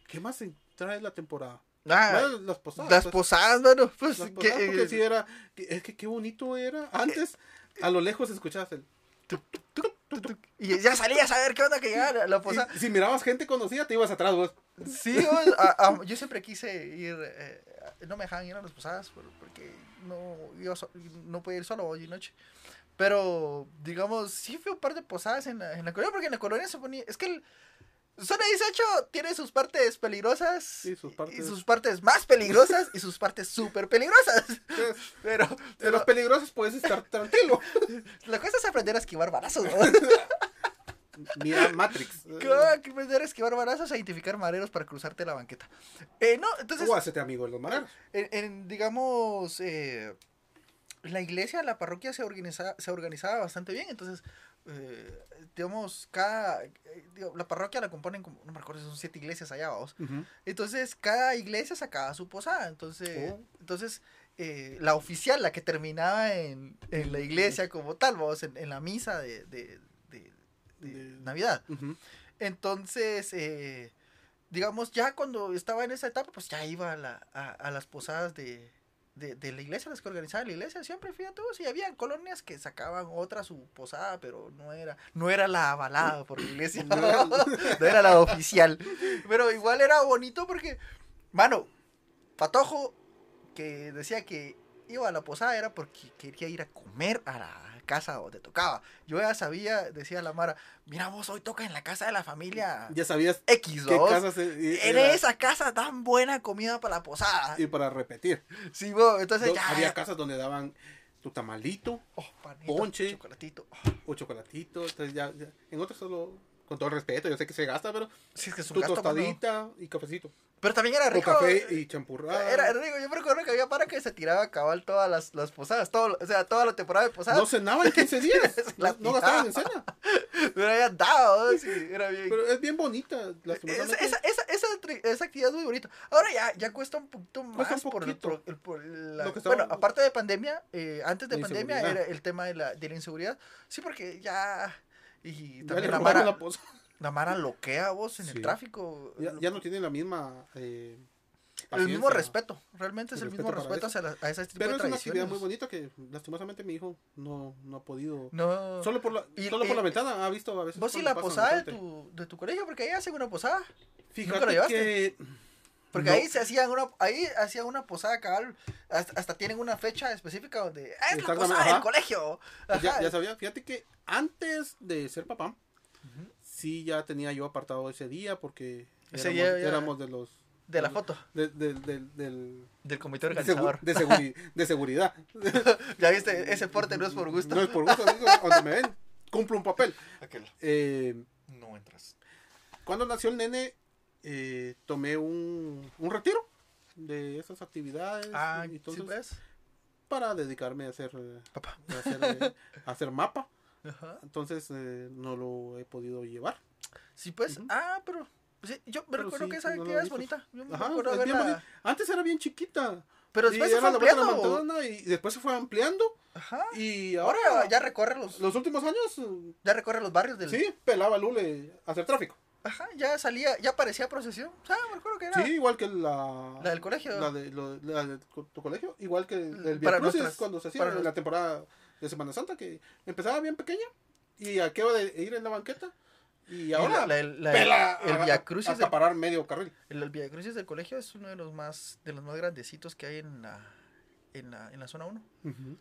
¿Qué más trae la temporada? Ah, Bueno, las posadas. las pues. posadas, bueno, pues Las que, porque eh, sí era, es que qué bonito era. Antes, a lo lejos escuchabas el... tuc, tuc, y ya salías a ver qué onda que llegaba la, posada. y si mirabas gente conocida, te ibas atrás vos. Sí, vos, a- a- yo siempre quise ir, eh, no me dejaban ir a las posadas por- porque no, so- no podía ir solo hoy y noche. Pero, digamos, sí fui a un par de posadas en la, en la colonia, porque en la colonia se ponía, es que el Zona 18 tiene sus partes peligrosas Y sus partes- y sus partes más peligrosas y sus partes súper peligrosas. Pero, de pero los peligrosos puedes estar tranquilo. la cosa es aprender a esquivar balazos, ¿no? Mira Matrix. Que aprender a esquivar balazos e identificar mareros para cruzarte la banqueta. Eh, no, entonces... O hacete amigo de los mareros. en, en, digamos, eh, la iglesia, la parroquia se organizaba, se organizaba bastante bien, entonces, eh, digamos, cada, eh, digo, la parroquia la componen como, no me recuerdo si son siete iglesias allá, vamos. Entonces, cada iglesia sacaba su posada, entonces, Oh. entonces, eh, la oficial, la que terminaba en, en la iglesia como tal, vamos, en, en la misa de, de, de- de Navidad. Ujú. Entonces, eh, digamos, ya cuando estaba en esa etapa, pues ya iba a, la, a, a las posadas de, de, de la iglesia, las que organizaba la iglesia, siempre fíjate vos, y había colonias que sacaban otra su posada, pero no era, no era la avalada por la iglesia, No era la oficial. Pero igual era bonito porque, mano, Patojo, que decía que iba a la posada era porque quería ir a comer a la casa donde tocaba. Yo ya sabía, decía la Mara, mira vos, hoy toca en la casa de la familia Ya sabías X, qué ¿vos? casa se, En esa casa dan buena comida para la posada. y para repetir. Sí, vos, entonces ya. había casas donde daban tu tamalito Oh, panito, ponche. chocolatito. Oh, o chocolatito. Entonces ya, ya- en otros solo, con todo el respeto, yo sé que se gasta, pero sí, es que es un tu gasto, mano. tostadita y cafecito. Pero también era O rico. café eh, y champurrada. Era rico, yo me recuerdo que había para que se tiraba a cabal todas las, las posadas, todo, o sea, toda la temporada de posadas. No cenaban 15 días. No, no gastaban en cena. Pero ahí andaba, ¿no? sí, era bien. Pero es bien bonita. esa, esa, esa, esa, esa actividad es muy bonita. Ahora ya, ya cuesta un poquito más un por el, por la- estaba- Bueno, aparte de pandemia, eh, antes de pandemia era el tema de la, de la inseguridad. Sí, porque ya... Y también la Mara, la. La Mara loquea vos en Sí. el tráfico. Ya, ya no tienen la misma. Eh, el mismo respeto, realmente es El el mismo respeto hacia la- a esas tipo Pero de es una actividad muy bonita que lastimosamente mi hijo no, no ha podido. No. Solo por la, Y- solo por la ventana ha visto a veces. ¿Vos y la posada de tu, de tu colegio? Porque ahí hacen una posada. Fíjate la llevaste? que. Porque no, ahí se hacían una, ahí hacían una posada cabal, hasta, hasta tienen una fecha específica donde "Ah, es la posada del colegio. Ya, Ajá. ya sabía, fíjate que antes de ser papá. Sí ya tenía yo apartado ese día porque Ese éramos, día ya- éramos de los. De la foto, de- de- del- del- del comité organizador. de seguri- de seguridad. Ya viste, ese porte no es por gusto. No es por gusto, donde me ven, cumplo un papel. Aquel. Eh, No entras. cuando nació el nene, eh, tomé un, un retiro de esas actividades. Ah, ¿sí entonces, ves? para dedicarme a hacer, Papá. a hacer, eh, a hacer mapa. Ajá. Entonces eh, no lo he podido llevar. Sí, pues. Ujú. Ah, pero. sí, yo me recuerdo sí, que esa no es bonita. Yo me Ajá, recuerdo es bien. Antes era bien chiquita. Pero y después se fue la la ampliando. y después se fue ampliando. Ajá. Y Ahora ahora, ya recorre los, los últimos años, eh, ya recorre los barrios del. sí, pelaba Lule a hacer tráfico. Ajá, ya salía, ya parecía procesión. O sea, me recuerdo que era Sí, igual que la, la del colegio. la de, lo- la de tu colegio, igual que el, el Para Via Crucis, nuestras- cuando se hacía en la nuestras- temporada de Semana Santa, que empezaba bien pequeña y aquello de ir en la banqueta. Y ahora la- la- la- pela el a- Via a- Crucis a del- acaparar medio carril. El, el Via Crucis del colegio es uno de los más de los más grandecitos que hay en la en la, en la zona 1. Ujú,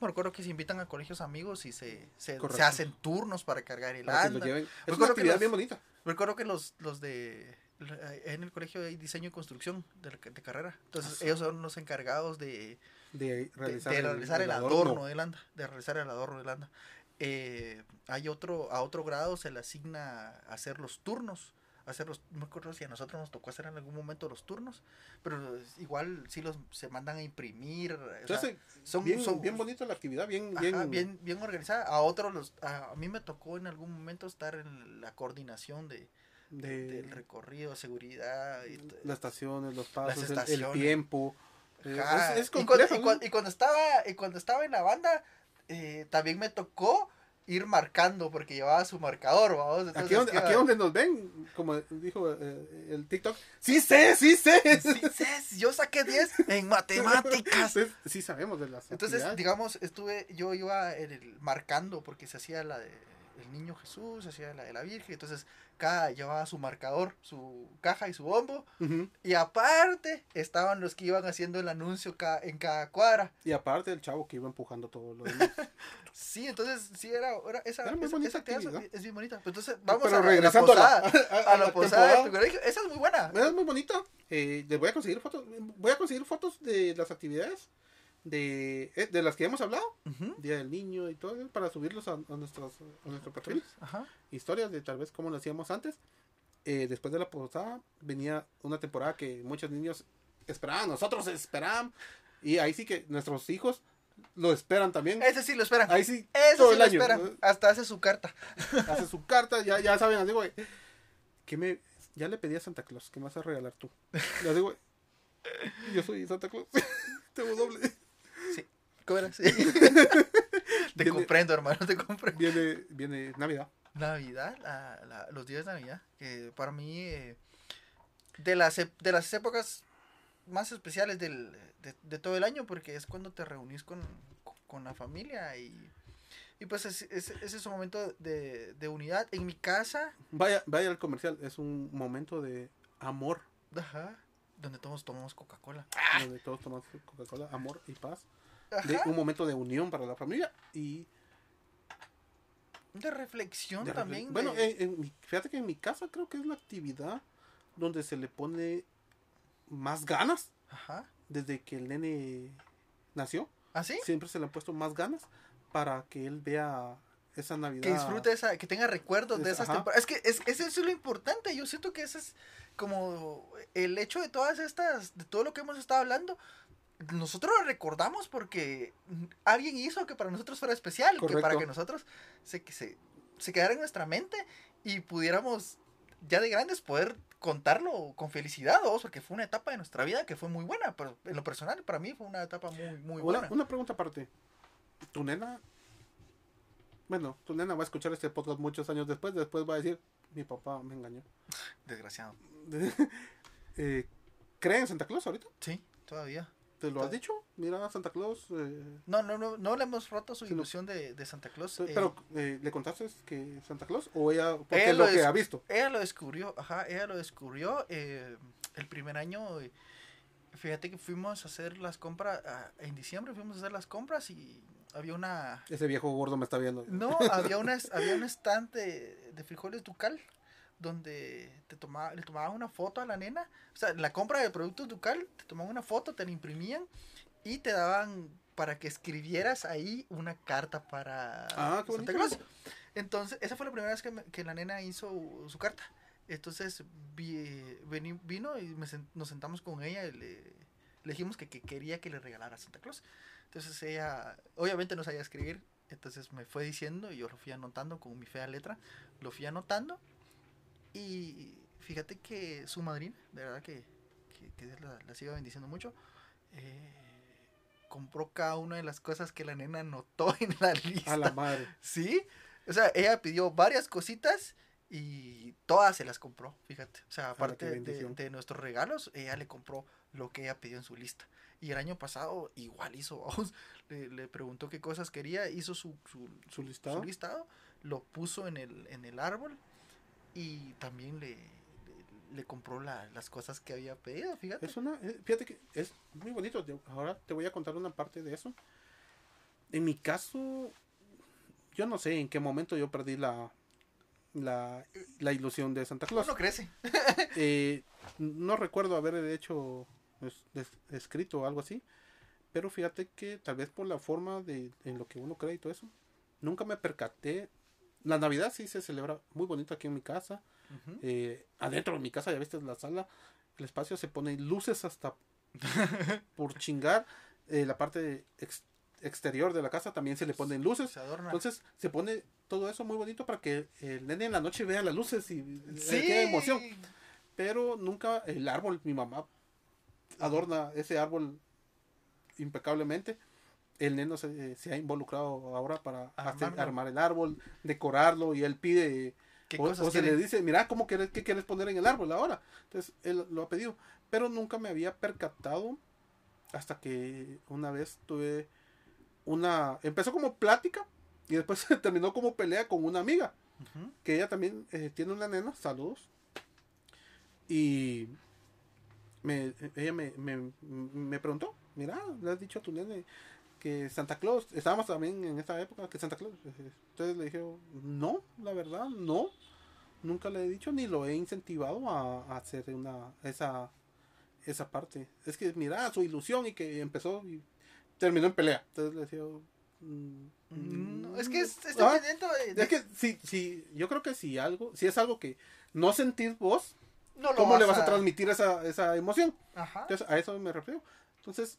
Me recuerdo que se invitan a colegios amigos y se, se, hacen turnos para cargar el Para que lo anda. lleven. Es una actividad los- bien bonita. Recuerdo que los, los de en el colegio hay diseño y construcción de, de carrera. Entonces Ah, ellos son los encargados de, De de- realizar, de el- realizar el, el adorno, del anda, de realizar el adorno del anda. Eh, hay otro, a otro grado se le asigna hacer los turnos, hacer los, no me acuerdo si a nosotros nos tocó hacer en algún momento los turnos, pero igual sí los se mandan a imprimir, o sea, Entonces, son, bien, son- bien bonita la actividad, bien, ajá, bien, bien, bien, organizada. A otros los, a, a mí me tocó en algún momento estar en la coordinación de, de del recorrido, seguridad y las estaciones, los pasos, el- tiempo. Eh, Ajá, es, es y, cuando, estaba y cuando estaba en la banda eh, también me tocó ir marcando porque llevaba su marcador vamos entonces Aquí donde, aquí donde nos ven, como dijo eh, el TikTok, sí sé, sí sé. Sí, sí, yo saqué 10 en matemáticas Sí, sí sabemos de las entonces actividades. digamos estuve yo iba en el- marcando porque se hacía la de el niño Jesús hacía la de la Virgen entonces cada llevaba su marcador su caja y su bombo y aparte estaban los que iban haciendo el anuncio ca- en cada cuadra Y aparte el chavo que iba empujando todo lo demás. Sí, entonces sí era, era esa, Era muy esa- bonita esa actividad es bien bonita. Entonces vamos Pero a, la regresando a la, posada, a, a la posada de tu colegio. Esa es muy buena. Es muy bonita. Eh, les voy a conseguir fotos. Voy a conseguir fotos de las actividades de, eh, de las que hemos hablado. Día del Niño y todo para subirlos a, a nuestros a nuestro perfil. Ajá. Historias de tal vez como lo hacíamos antes. Eh, después de la posada venía una temporada que muchos niños esperaban, nosotros esperaban. Y ahí sí que nuestros hijos lo esperan también. Ese sí lo esperan. Ahí sí, Ese todo sí el lo año. esperan. Hasta hace su carta. Hace su carta, ya, ya saben, güey. ¿Qué me, ya le pedí a Santa Claus, ¿qué me vas a regalar tú? Le digo, yo soy Santa Claus. Tengo doble. ¿Cómo era? Sí. te Viene- comprendo, hermano, te comprendo. Viene, viene Navidad. Navidad, la- la- los días de Navidad, que para mí, eh, de las, de las épocas más especiales del, de, de todo el año, porque es cuando te reunís con, con la familia y, y pues es, es, ese es un momento de, de unidad. En mi casa, Vaya, vaya al comercial, es un momento de amor, ajá, donde todos tomamos Coca-Cola. donde todos tomamos Coca-Cola, amor y paz. Ajá, De un momento de unión para la familia y de reflexión de también. refle- Bueno, de- en- en mi- fíjate que en mi casa creo que es la actividad donde se le pone más ganas Ajá. desde que el nene nació. ¿Así? Siempre se le han puesto más ganas para que él vea esa Navidad. Que disfrute esa, que tenga recuerdos de Es- esas ajá. temporadas. Es que es, es- eso es lo importante. Yo siento que ese es como el hecho de todas estas, de todo lo que hemos estado hablando. Nosotros lo recordamos porque alguien hizo que para nosotros fuera especial, que para Correcto. que nosotros se, que se, se quedara en nuestra mente y pudiéramos ya de grandes poder contarlo con felicidad, ¿no? porque fue una etapa de nuestra vida que fue muy buena, pero en lo personal para mí fue una etapa muy, muy Una, buena. una pregunta aparte. ¿Tu nena? Bueno, tu nena va a escuchar este podcast muchos años después. Después va a decir: Mi papá me engañó. Desgraciado. Eh, ¿Cree en Santa Claus ahorita? Sí, todavía. ¿Te lo has dicho? Mira, Santa Claus. eh, No, no, no, no le hemos roto su ilusión de, de Santa Claus. Eh, Pero, eh, ¿le contaste que Santa Claus? ¿O ella, porque Ella es lo lo que ha visto? ella lo descubrió, ajá, ella lo descubrió eh, el primer año. fíjate que fuimos a hacer las compras, ah, en diciembre fuimos a hacer las compras y había una... Ese viejo gordo me está viendo. No, había, una, había un stand de, de frijoles Ducal donde te tomaba, le tomaban una foto a la nena. O sea, la compra de productos Ducal, te tomaban una foto, te la imprimían y te daban para que escribieras ahí una carta para Ah, Santa. Claus. Entonces, esa fue la primera vez que, me- que la nena hizo su carta. Entonces, vi- veni- vino y me nos sentamos con ella y le, le dijimos que, que quería que le regalara a Santa Claus. Entonces, ella, obviamente no sabía escribir, entonces me fue diciendo y yo lo fui anotando con mi fea letra, lo fui anotando y fíjate que su madrina, de verdad que, que, que Dios la, la siga bendiciendo mucho, eh, compró cada una de las cosas que la nena anotó en la lista. A la madre. Sí, o sea, ella pidió varias cositas y todas se las compró, fíjate. O sea, qué aparte de, nuestros regalos, ella le compró lo que ella pidió en su lista. Y el año pasado igual hizo, vamos, le, le preguntó qué cosas quería, hizo su, su, ¿Su listado? su listado, lo puso en el, en el árbol y también le, le, le compró la- las cosas que había pedido, fíjate. Es una, eh, fíjate que es muy bonito. Ahora te voy a contar una parte de eso. En mi caso, yo no sé en qué momento yo perdí la, la, la ilusión de Santa Claus. Uno crece. Eh, no recuerdo haber hecho es- es- escrito algo así. Pero fíjate que tal vez por la forma de en lo que uno cree y todo eso, nunca me percaté. La Navidad sí se celebra muy bonito aquí en mi casa. Eh, adentro de mi casa, ya viste la sala, el espacio se pone luces hasta por chingar. Eh, la parte ex- exterior de la casa también se le ponen luces. Se. Entonces se pone todo eso muy bonito para que el nene en la noche vea las luces y eh, sí, quede emoción. Pero nunca el árbol, mi mamá adorna ese árbol impecablemente. El neno se, se ha involucrado ahora para hacer- armar el árbol, decorarlo y él pide ¿Qué o, o se le dice, mira, ¿cómo quieres, qué quieres poner en el árbol ahora? Entonces, él lo ha pedido. Pero nunca me había percatado hasta que una vez tuve una... Empezó como plática y después terminó como pelea con una amiga, que ella también eh, tiene una nena, saludos. Y me, ella me, me, me preguntó, mira, le has dicho a tu nene que Santa Claus, estábamos también en esta época que Santa Claus, eh, entonces le dije, no, la verdad, no, nunca le he dicho ni lo he incentivado a, a hacer una, esa, esa parte. Es que mira su ilusión y que empezó y terminó en pelea. Entonces le decía, mm, No, es que es, es ah, de, de- es que si, si, yo creo que si algo, si es algo que no sentís vos, no ¿cómo le vas a transmitir esa, esa emoción? Ajá. Entonces, a eso me refiero. Entonces,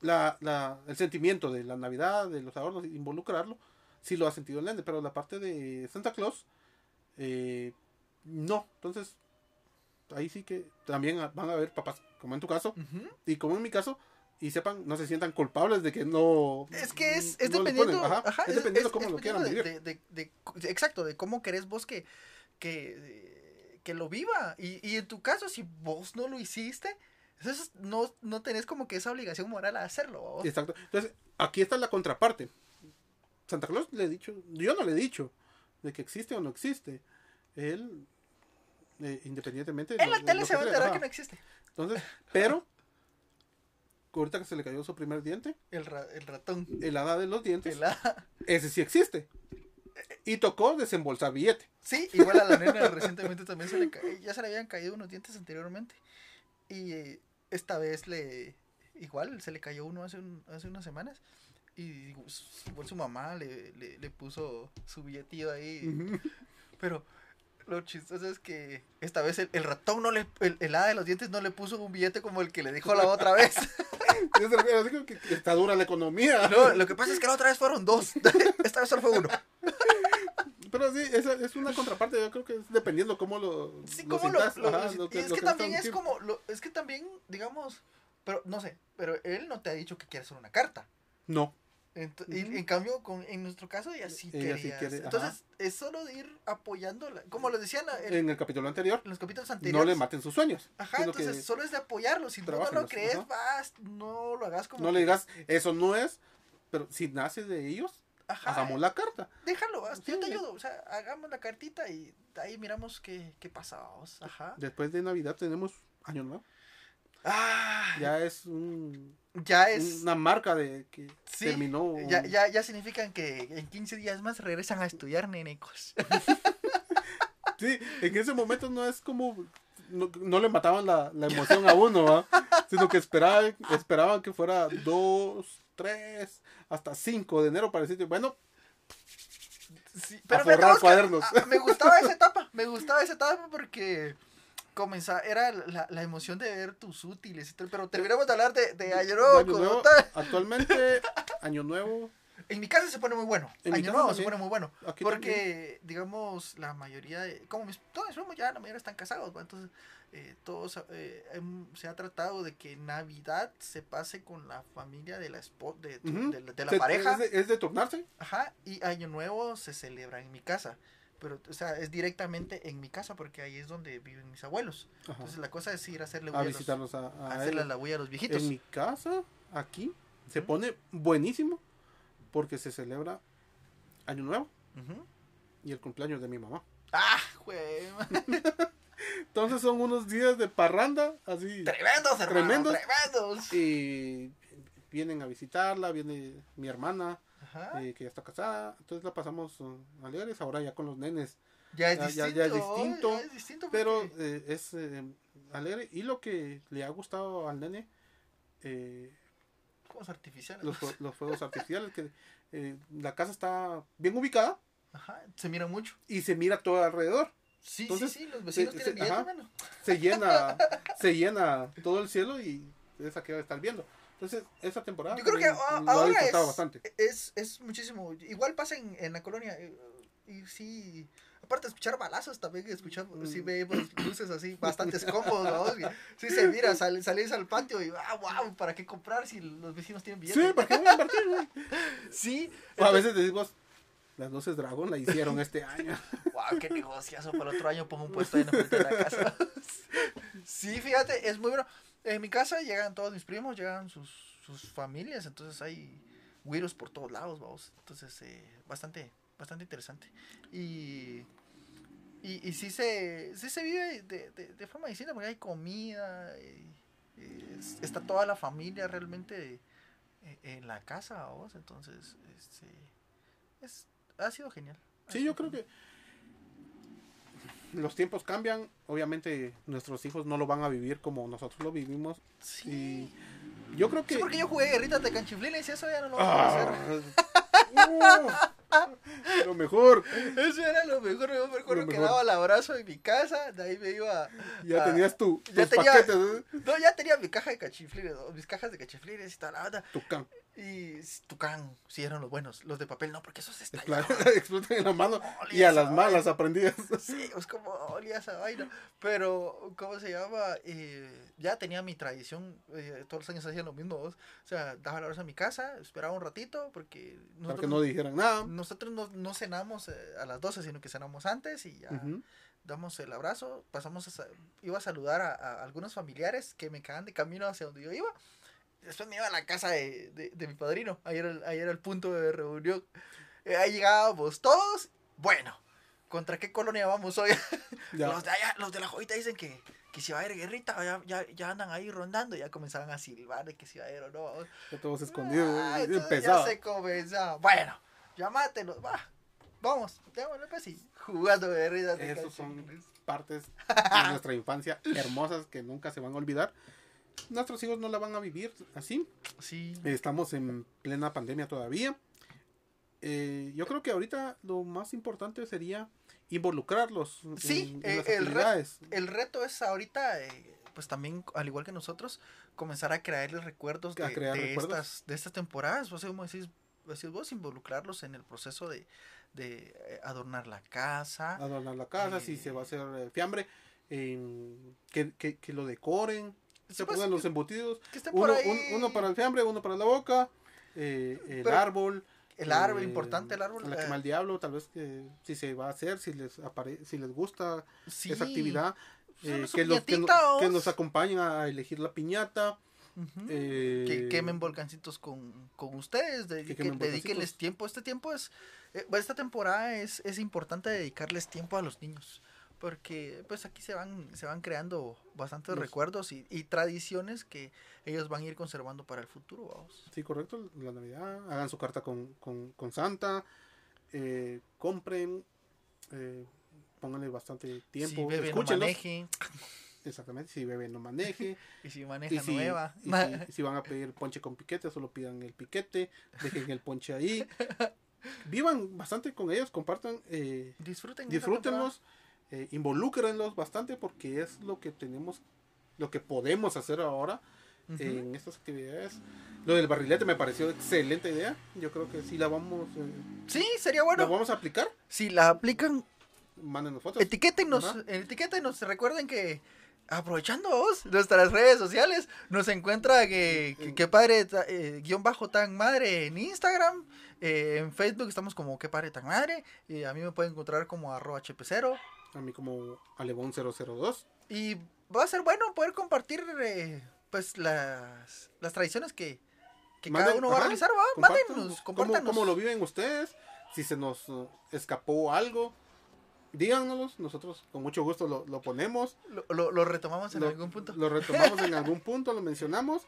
la, la, el sentimiento de la Navidad, de los adornos, involucrarlo, sí lo ha sentido el nene, pero la parte de Santa Claus, eh, no. Entonces, ahí sí que también van a haber papás, como en tu caso, Ujú. y como en mi caso, y sepan, no se sientan culpables de que no. Es que es, es no dependiendo. Ajá, ajá, es dependiendo es- cómo es lo quieran dependiendo vivir. de, de- de- de- exacto, de cómo querés vos que, que, que lo viva. Y, y en tu caso, si vos no lo hiciste, entonces no, no tenés como que esa obligación moral a hacerlo. Exacto. Entonces, aquí está la contraparte. Santa Claus le he dicho, yo no le he dicho de que existe o no existe. Él, eh, independientemente de En la tele se va a enterar que no existe. Entonces, pero, ahorita que se le cayó su primer diente, El, ra- el ratón. el hada de los dientes, El a- ese sí existe. Y tocó desembolsar billete. Sí, igual a la nena recientemente también se le ya se le habían caído unos dientes anteriormente. Y eh, esta vez le igual se le cayó uno hace, un- hace unas semanas. Y igual su mamá le, le, le puso su billetillo ahí. Pero lo chistoso es que esta vez el, el ratón no le, el, el hada de los dientes no le puso un billete como el que le dijo la otra vez. Está dura la economía. No, lo que pasa es que la otra vez fueron dos. Esta vez solo fue uno. Pero sí, esa es una contraparte. Yo creo que es dependiendo cómo lo. Sí, lo como lo, sintas, lo- ajá, lo- lo y es que también es como, lo- es que también, digamos, pero no sé, pero él no te ha dicho que quiere hacer una carta. No. Ent- y Ujú. en cambio, con, en nuestro caso, ella sí Ella sí quiere. Entonces, es solo de ir apoyándola. Como lo decían en, el capítulo anterior, en los capítulos no anteriores. le maten sus sueños. Ajá, entonces que solo es de apoyarlo. Si tú no lo crees, ajá. vas, no lo hagas como. no le digas, eso no es. Pero si nace de ellos, Ajá, hagamos la carta. déjalo, haz- yo te Sí. ayudo. O sea, hagamos la cartita y ahí miramos qué, qué pasa. vamos. Ajá. Después de Navidad tenemos Año Nuevo. Ah, ya, Ya es un- es. una marca de que Sí, terminó. Ya, ya, ya significan que en 15 días más regresan a estudiar, nenecos. Sí, en ese momento no es como. No, no le mataban la, la emoción a uno, ¿va? sino que esperaban, esperaban que fuera 2, 3, hasta 5 de enero para decir, bueno, Sí, A forrar Oscar, cuadernos. me gustaba esa etapa, me gustaba esa etapa porque comenzaba, era la, la emoción de ver tus útiles pero terminamos de hablar de, de Año Nuevo de Año Nuevo, actualmente, Año Nuevo, En mi casa se pone muy bueno. En mi Año casa Nuevo se pone muy bueno. Aquí porque, digamos, la mayoría de. Como mis, todos mis primos ya, la mayoría están casados. Entonces, eh, todos. eh, em, se ha tratado de que Navidad se pase con la familia de la, de, tu- Ujú. de la- de la se- pareja. Es de, es de turnarse. Ajá. Y Año Nuevo se celebra en mi casa. Pero, o sea, es directamente en mi casa porque ahí es donde viven mis abuelos. Ajá, Entonces, la cosa es ir a hacerle a bulla a los- visitarlos a, a a hacerle la bulla a los viejitos. En mi casa, aquí, se pone buenísimo porque se celebra Año Nuevo y el cumpleaños de mi mamá. ¡Ah, güey! Entonces son unos días de parranda, así. Tremendos, hermano. Tremendos. Tremendos. Y vienen a visitarla, viene mi hermana, eh, que ya está casada. Entonces la pasamos uh, alegres, ahora ya con los nenes. Ya es Ya- distinto. ya es distinto, ya es distinto Pero eh, es eh, alegre. Y lo que le ha gustado al nene, eh, Fuegos artificiales. los, los fuegos artificiales, que eh, la casa está bien ubicada Ajá, se mira mucho. y se mira todo alrededor. Sí, Entonces, sí, sí, los vecinos se- tienen se- ajá. Se llena, se llena todo el cielo y esa que va a estar viendo. Entonces, esa temporada Yo creo que ahora disfrutado es, bastante. es, es muchísimo. Igual pasa en, en la colonia. eh, Y sí, aparte de escuchar balazos, también escuchamos, Mm. sí vemos luces así, bastantes cómodos, ¿no? Sí se mira, sal, salís al patio y, ah, wow, ¿para qué comprar si los vecinos tienen billetes? Sí, ¿para qué voy a invertir? Sí, O a veces decimos, las luces dragón la hicieron este año. Wow, qué negociazo. Para otro año pongo un puesto ahí en la frente de la casa. sí, fíjate, es muy bueno. En mi casa llegan todos mis primos, llegan sus, sus familias, entonces hay güiros por todos lados, vamos. Entonces, eh, bastante, bastante interesante. Y, y, y sí, se, sí se vive de, de, de forma distinta, porque hay comida, y- y es- está toda la familia realmente eh, en la casa. Entonces, este, es, ha sido genial. Ha Sí, sido yo creo que los tiempos cambian. Obviamente nuestros hijos no lo van a vivir como nosotros lo vivimos. Sí. Yo creo que... Sí, porque yo jugué guerritas de canchiflines y eso ya no lo vamos a hacer. Lo mejor. Eso era lo mejor. Yo me acuerdo que daba el abrazo en mi casa, de ahí me iba. Ya tenías tu, ya tus tenía- paquetes, ¿eh? No, ya tenía mi caja de cachiflines, mis cajas de cachiflines y toda la onda. tu. Y Tucán, sí eran los buenos. Los de papel no, porque esos están. Explotan en la mano y a las malas aprendidas. Sí, es como olía esa vaina. Pero, ¿cómo se llama? Eh, ya tenía mi tradición. eh, todos los años hacía lo mismo. ¿vos? O sea, daba la hora a mi casa, esperaba un ratito, porque Para que nosotros, no dijeran nada. nosotros no, no cenamos eh, a las 12, sino que cenamos antes y ya damos el abrazo. Pasamos a, iba a saludar a, a algunos familiares que me quedaban de camino hacia donde yo iba. Después me iba a la casa de, de- de mi padrino. Ahí era, ahí era el punto de reunión. Eh, ahí llegábamos todos. Bueno, ¿contra qué colonia vamos hoy? Los de allá, los de la joyita dicen que, que si va a haber guerrita, ya, ya, ya andan ahí rondando, ya comenzaban a silbar de que si va a haber o no. Ya todos escondidos. Ah, empezaba. Ya se comenzaba. Bueno, llámatelos, va. Vamos, démosle pues y jugando guerritas de Esos son partes de nuestra infancia hermosas que nunca se van a olvidar. Nuestros hijos no la van a vivir así. Sí. Estamos en plena pandemia todavía. Eh, yo creo que ahorita lo más importante sería involucrarlos Sí, en, en eh, el re- actividades. El reto es ahorita, eh, pues también, al igual que nosotros, comenzar a crearles recuerdos A de, crear de recuerdos. estas, de estas temporadas. Pues, como decís, decís vos, involucrarlos en el proceso de, de adornar la casa. adornar la casa, si se va a hacer fiambre, que, que, que lo decoren, se pongan los embutidos, que uno, por ahí un- uno para el fiambre, uno para la boca, eh, el Pero árbol. el árbol, eh, importante el árbol. La eh, quema al diablo, tal vez que si se va a hacer, si les apare si les gusta sí, esa actividad, eh, que, los, que, no- nos acompañen a elegir la piñata. Eh, que quemen volcancitos con, con ustedes, de, que que quemen dedíquenles volcancitos. tiempo. Este tiempo es, eh, esta temporada es, es importante dedicarles tiempo a los niños, porque pues aquí se van, se van creando bastantes Los- recuerdos y, y tradiciones que ellos van a ir conservando para el futuro, vamos. Sí, correcto, la Navidad, hagan su carta con, con, con Santa, eh, compren, eh, pónganle bastante tiempo, si no escúchenlos. maneje, Exactamente, si bebe no maneje. y si maneja y si, nueva. y si- si van a pedir ponche con piquete, solo pidan el piquete, dejen el ponche ahí. Vivan bastante con ellos, compartan, eh, Disfruten. esta disfrútenlos, eh, involúcrenlos bastante porque es lo que tenemos, lo que podemos hacer ahora en estas actividades. Lo del barrilete me pareció excelente idea. Yo creo que sí la vamos, eh, Sí, sería la bueno. vamos a aplicar. Si la aplican, Mándenos fotos. Etiquétenos, Ajá. etiquétenos, recuerden que aprovechando vos, nuestras redes sociales, nos encuentra que, que, que padre eh, guion bajo tan madre en Instagram, eh, en Facebook estamos como que padre tan madre, y a mí me pueden encontrar como arroba hp0 A mí como Alebón 002. y va a ser bueno poder compartir eh, pues las, las tradiciones que, que cada uno va a realizar, va, Compártanos mándenos, ¿Cómo, compártanos. cómo lo viven ustedes? Si se nos eh, escapó algo, díganos. Nosotros con mucho gusto lo, lo ponemos. Lo, lo- lo retomamos en algún punto. lo retomamos en algún punto, lo mencionamos.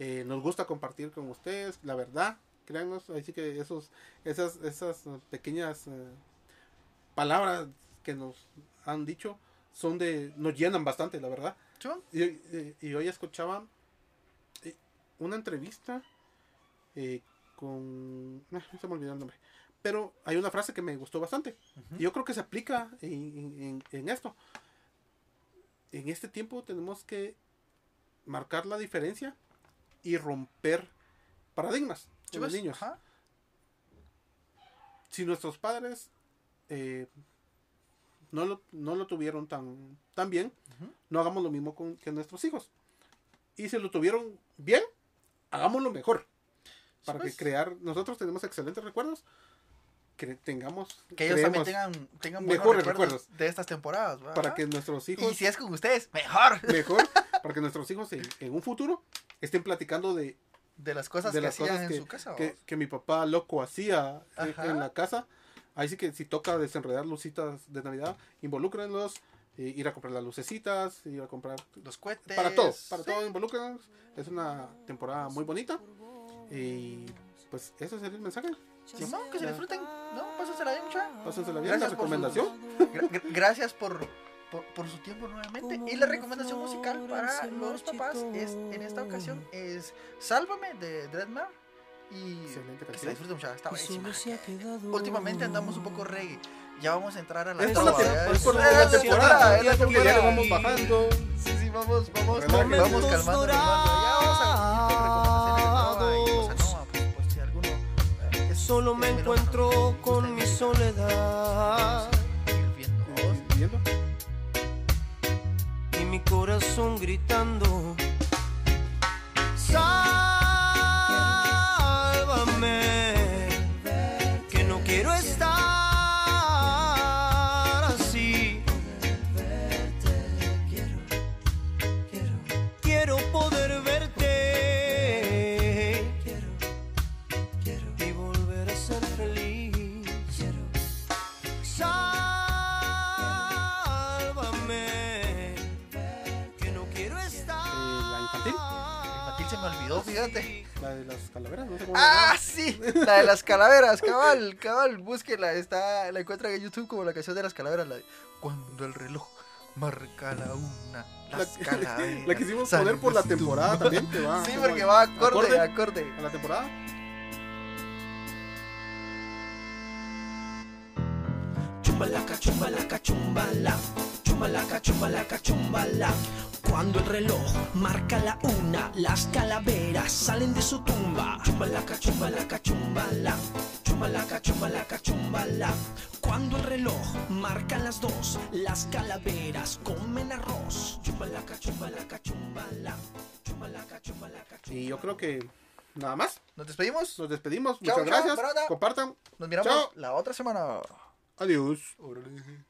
Eh, nos gusta compartir con ustedes, la verdad. Créanos, así que esos, esas, esas eh, pequeñas eh, palabras que nos han dicho son de, nos llenan bastante, la verdad. Y, y- y hoy escuchaba eh, una entrevista eh, con... ah, se me olvidó el nombre. Pero hay una frase que me gustó bastante. Y yo creo que se aplica en, en- en- en esto. En este tiempo tenemos que marcar la diferencia y romper paradigmas ¿Sí en los niños. Ajá. Si nuestros padres eh, no, lo, no lo tuvieron tan, tan bien, no hagamos lo mismo con que nuestros hijos. Y si lo tuvieron bien, hagámoslo mejor. Para pues. que crear, nosotros tenemos excelentes recuerdos, que tengamos, Que ellos también tengan, tengan mejores recuerdos, recuerdos. de estas temporadas. ¿va? para que nuestros hijos, Y si es con ustedes, mejor. mejor, para que nuestros hijos en, en un futuro estén platicando de, De las cosas de que las hacían cosas en que, su casa. que, mi papá loco hacía Ajá. en la casa. Ahí sí que si toca desenredar lucitas de Navidad, involúcrenlos, ir a comprar las lucecitas, ir a comprar Los cohetes. para todo, para sí. todo involúcrenlos. Es una temporada muy bonita y pues ese sería el mensaje. Simón, que se disfruten. No, pásensela bien, mucha. Pásensela bien, la Gracias por su- recomendación. Gra- gra- gracias por, por, por su tiempo nuevamente. Y la recomendación musical para los papás es, en esta ocasión es Sálvame de Dreadmar. Y Excelente que se canción. disfruten mucho. Está buenísima. se ha quedado Últimamente andamos un poco reggae. Ya vamos a entrar a la Es por la, trova, ¿eh? es por la temporada, es la porque ya le temporada. vamos bajando. Sí, sí, vamos, vamos, Relájense. vamos calmando. Ya vamos a recomendaciones de trova y pues. Solo me encuentro con mi soledad. Eh, y mi corazón gritando. Fíjate. La de las calaveras, no sé cómo Ah, sí, la de las calaveras, cabal, cabal, búsquela, está, la encuentran en YouTube como la canción de las calaveras, la de cuando el reloj marca la una, La, las calaveras. la quisimos poner por la temporada tumba. también, que va. Sí, porque va acorde, acorde acorde. a la temporada. Chumbalaca, chumbalaca, chumbala. Chumbalaca, chumbalaca, chumbala. Cuando el reloj marca la una, las calaveras salen de su tumba. Chumbalaca, chumbalaca, chumbala. Chumbalaca, chumbalaca, chumbala. Cuando el reloj marca las dos, las calaveras comen arroz. Chumbalaca, chumbalaca, chumbala. Chumbalaca, chumbalaca, Y yo creo que nada más. Nos despedimos, Nos despedimos. Chao, Muchas chao, gracias. Compartan. nos miramos Chao. la otra semana. Adiós. Órale.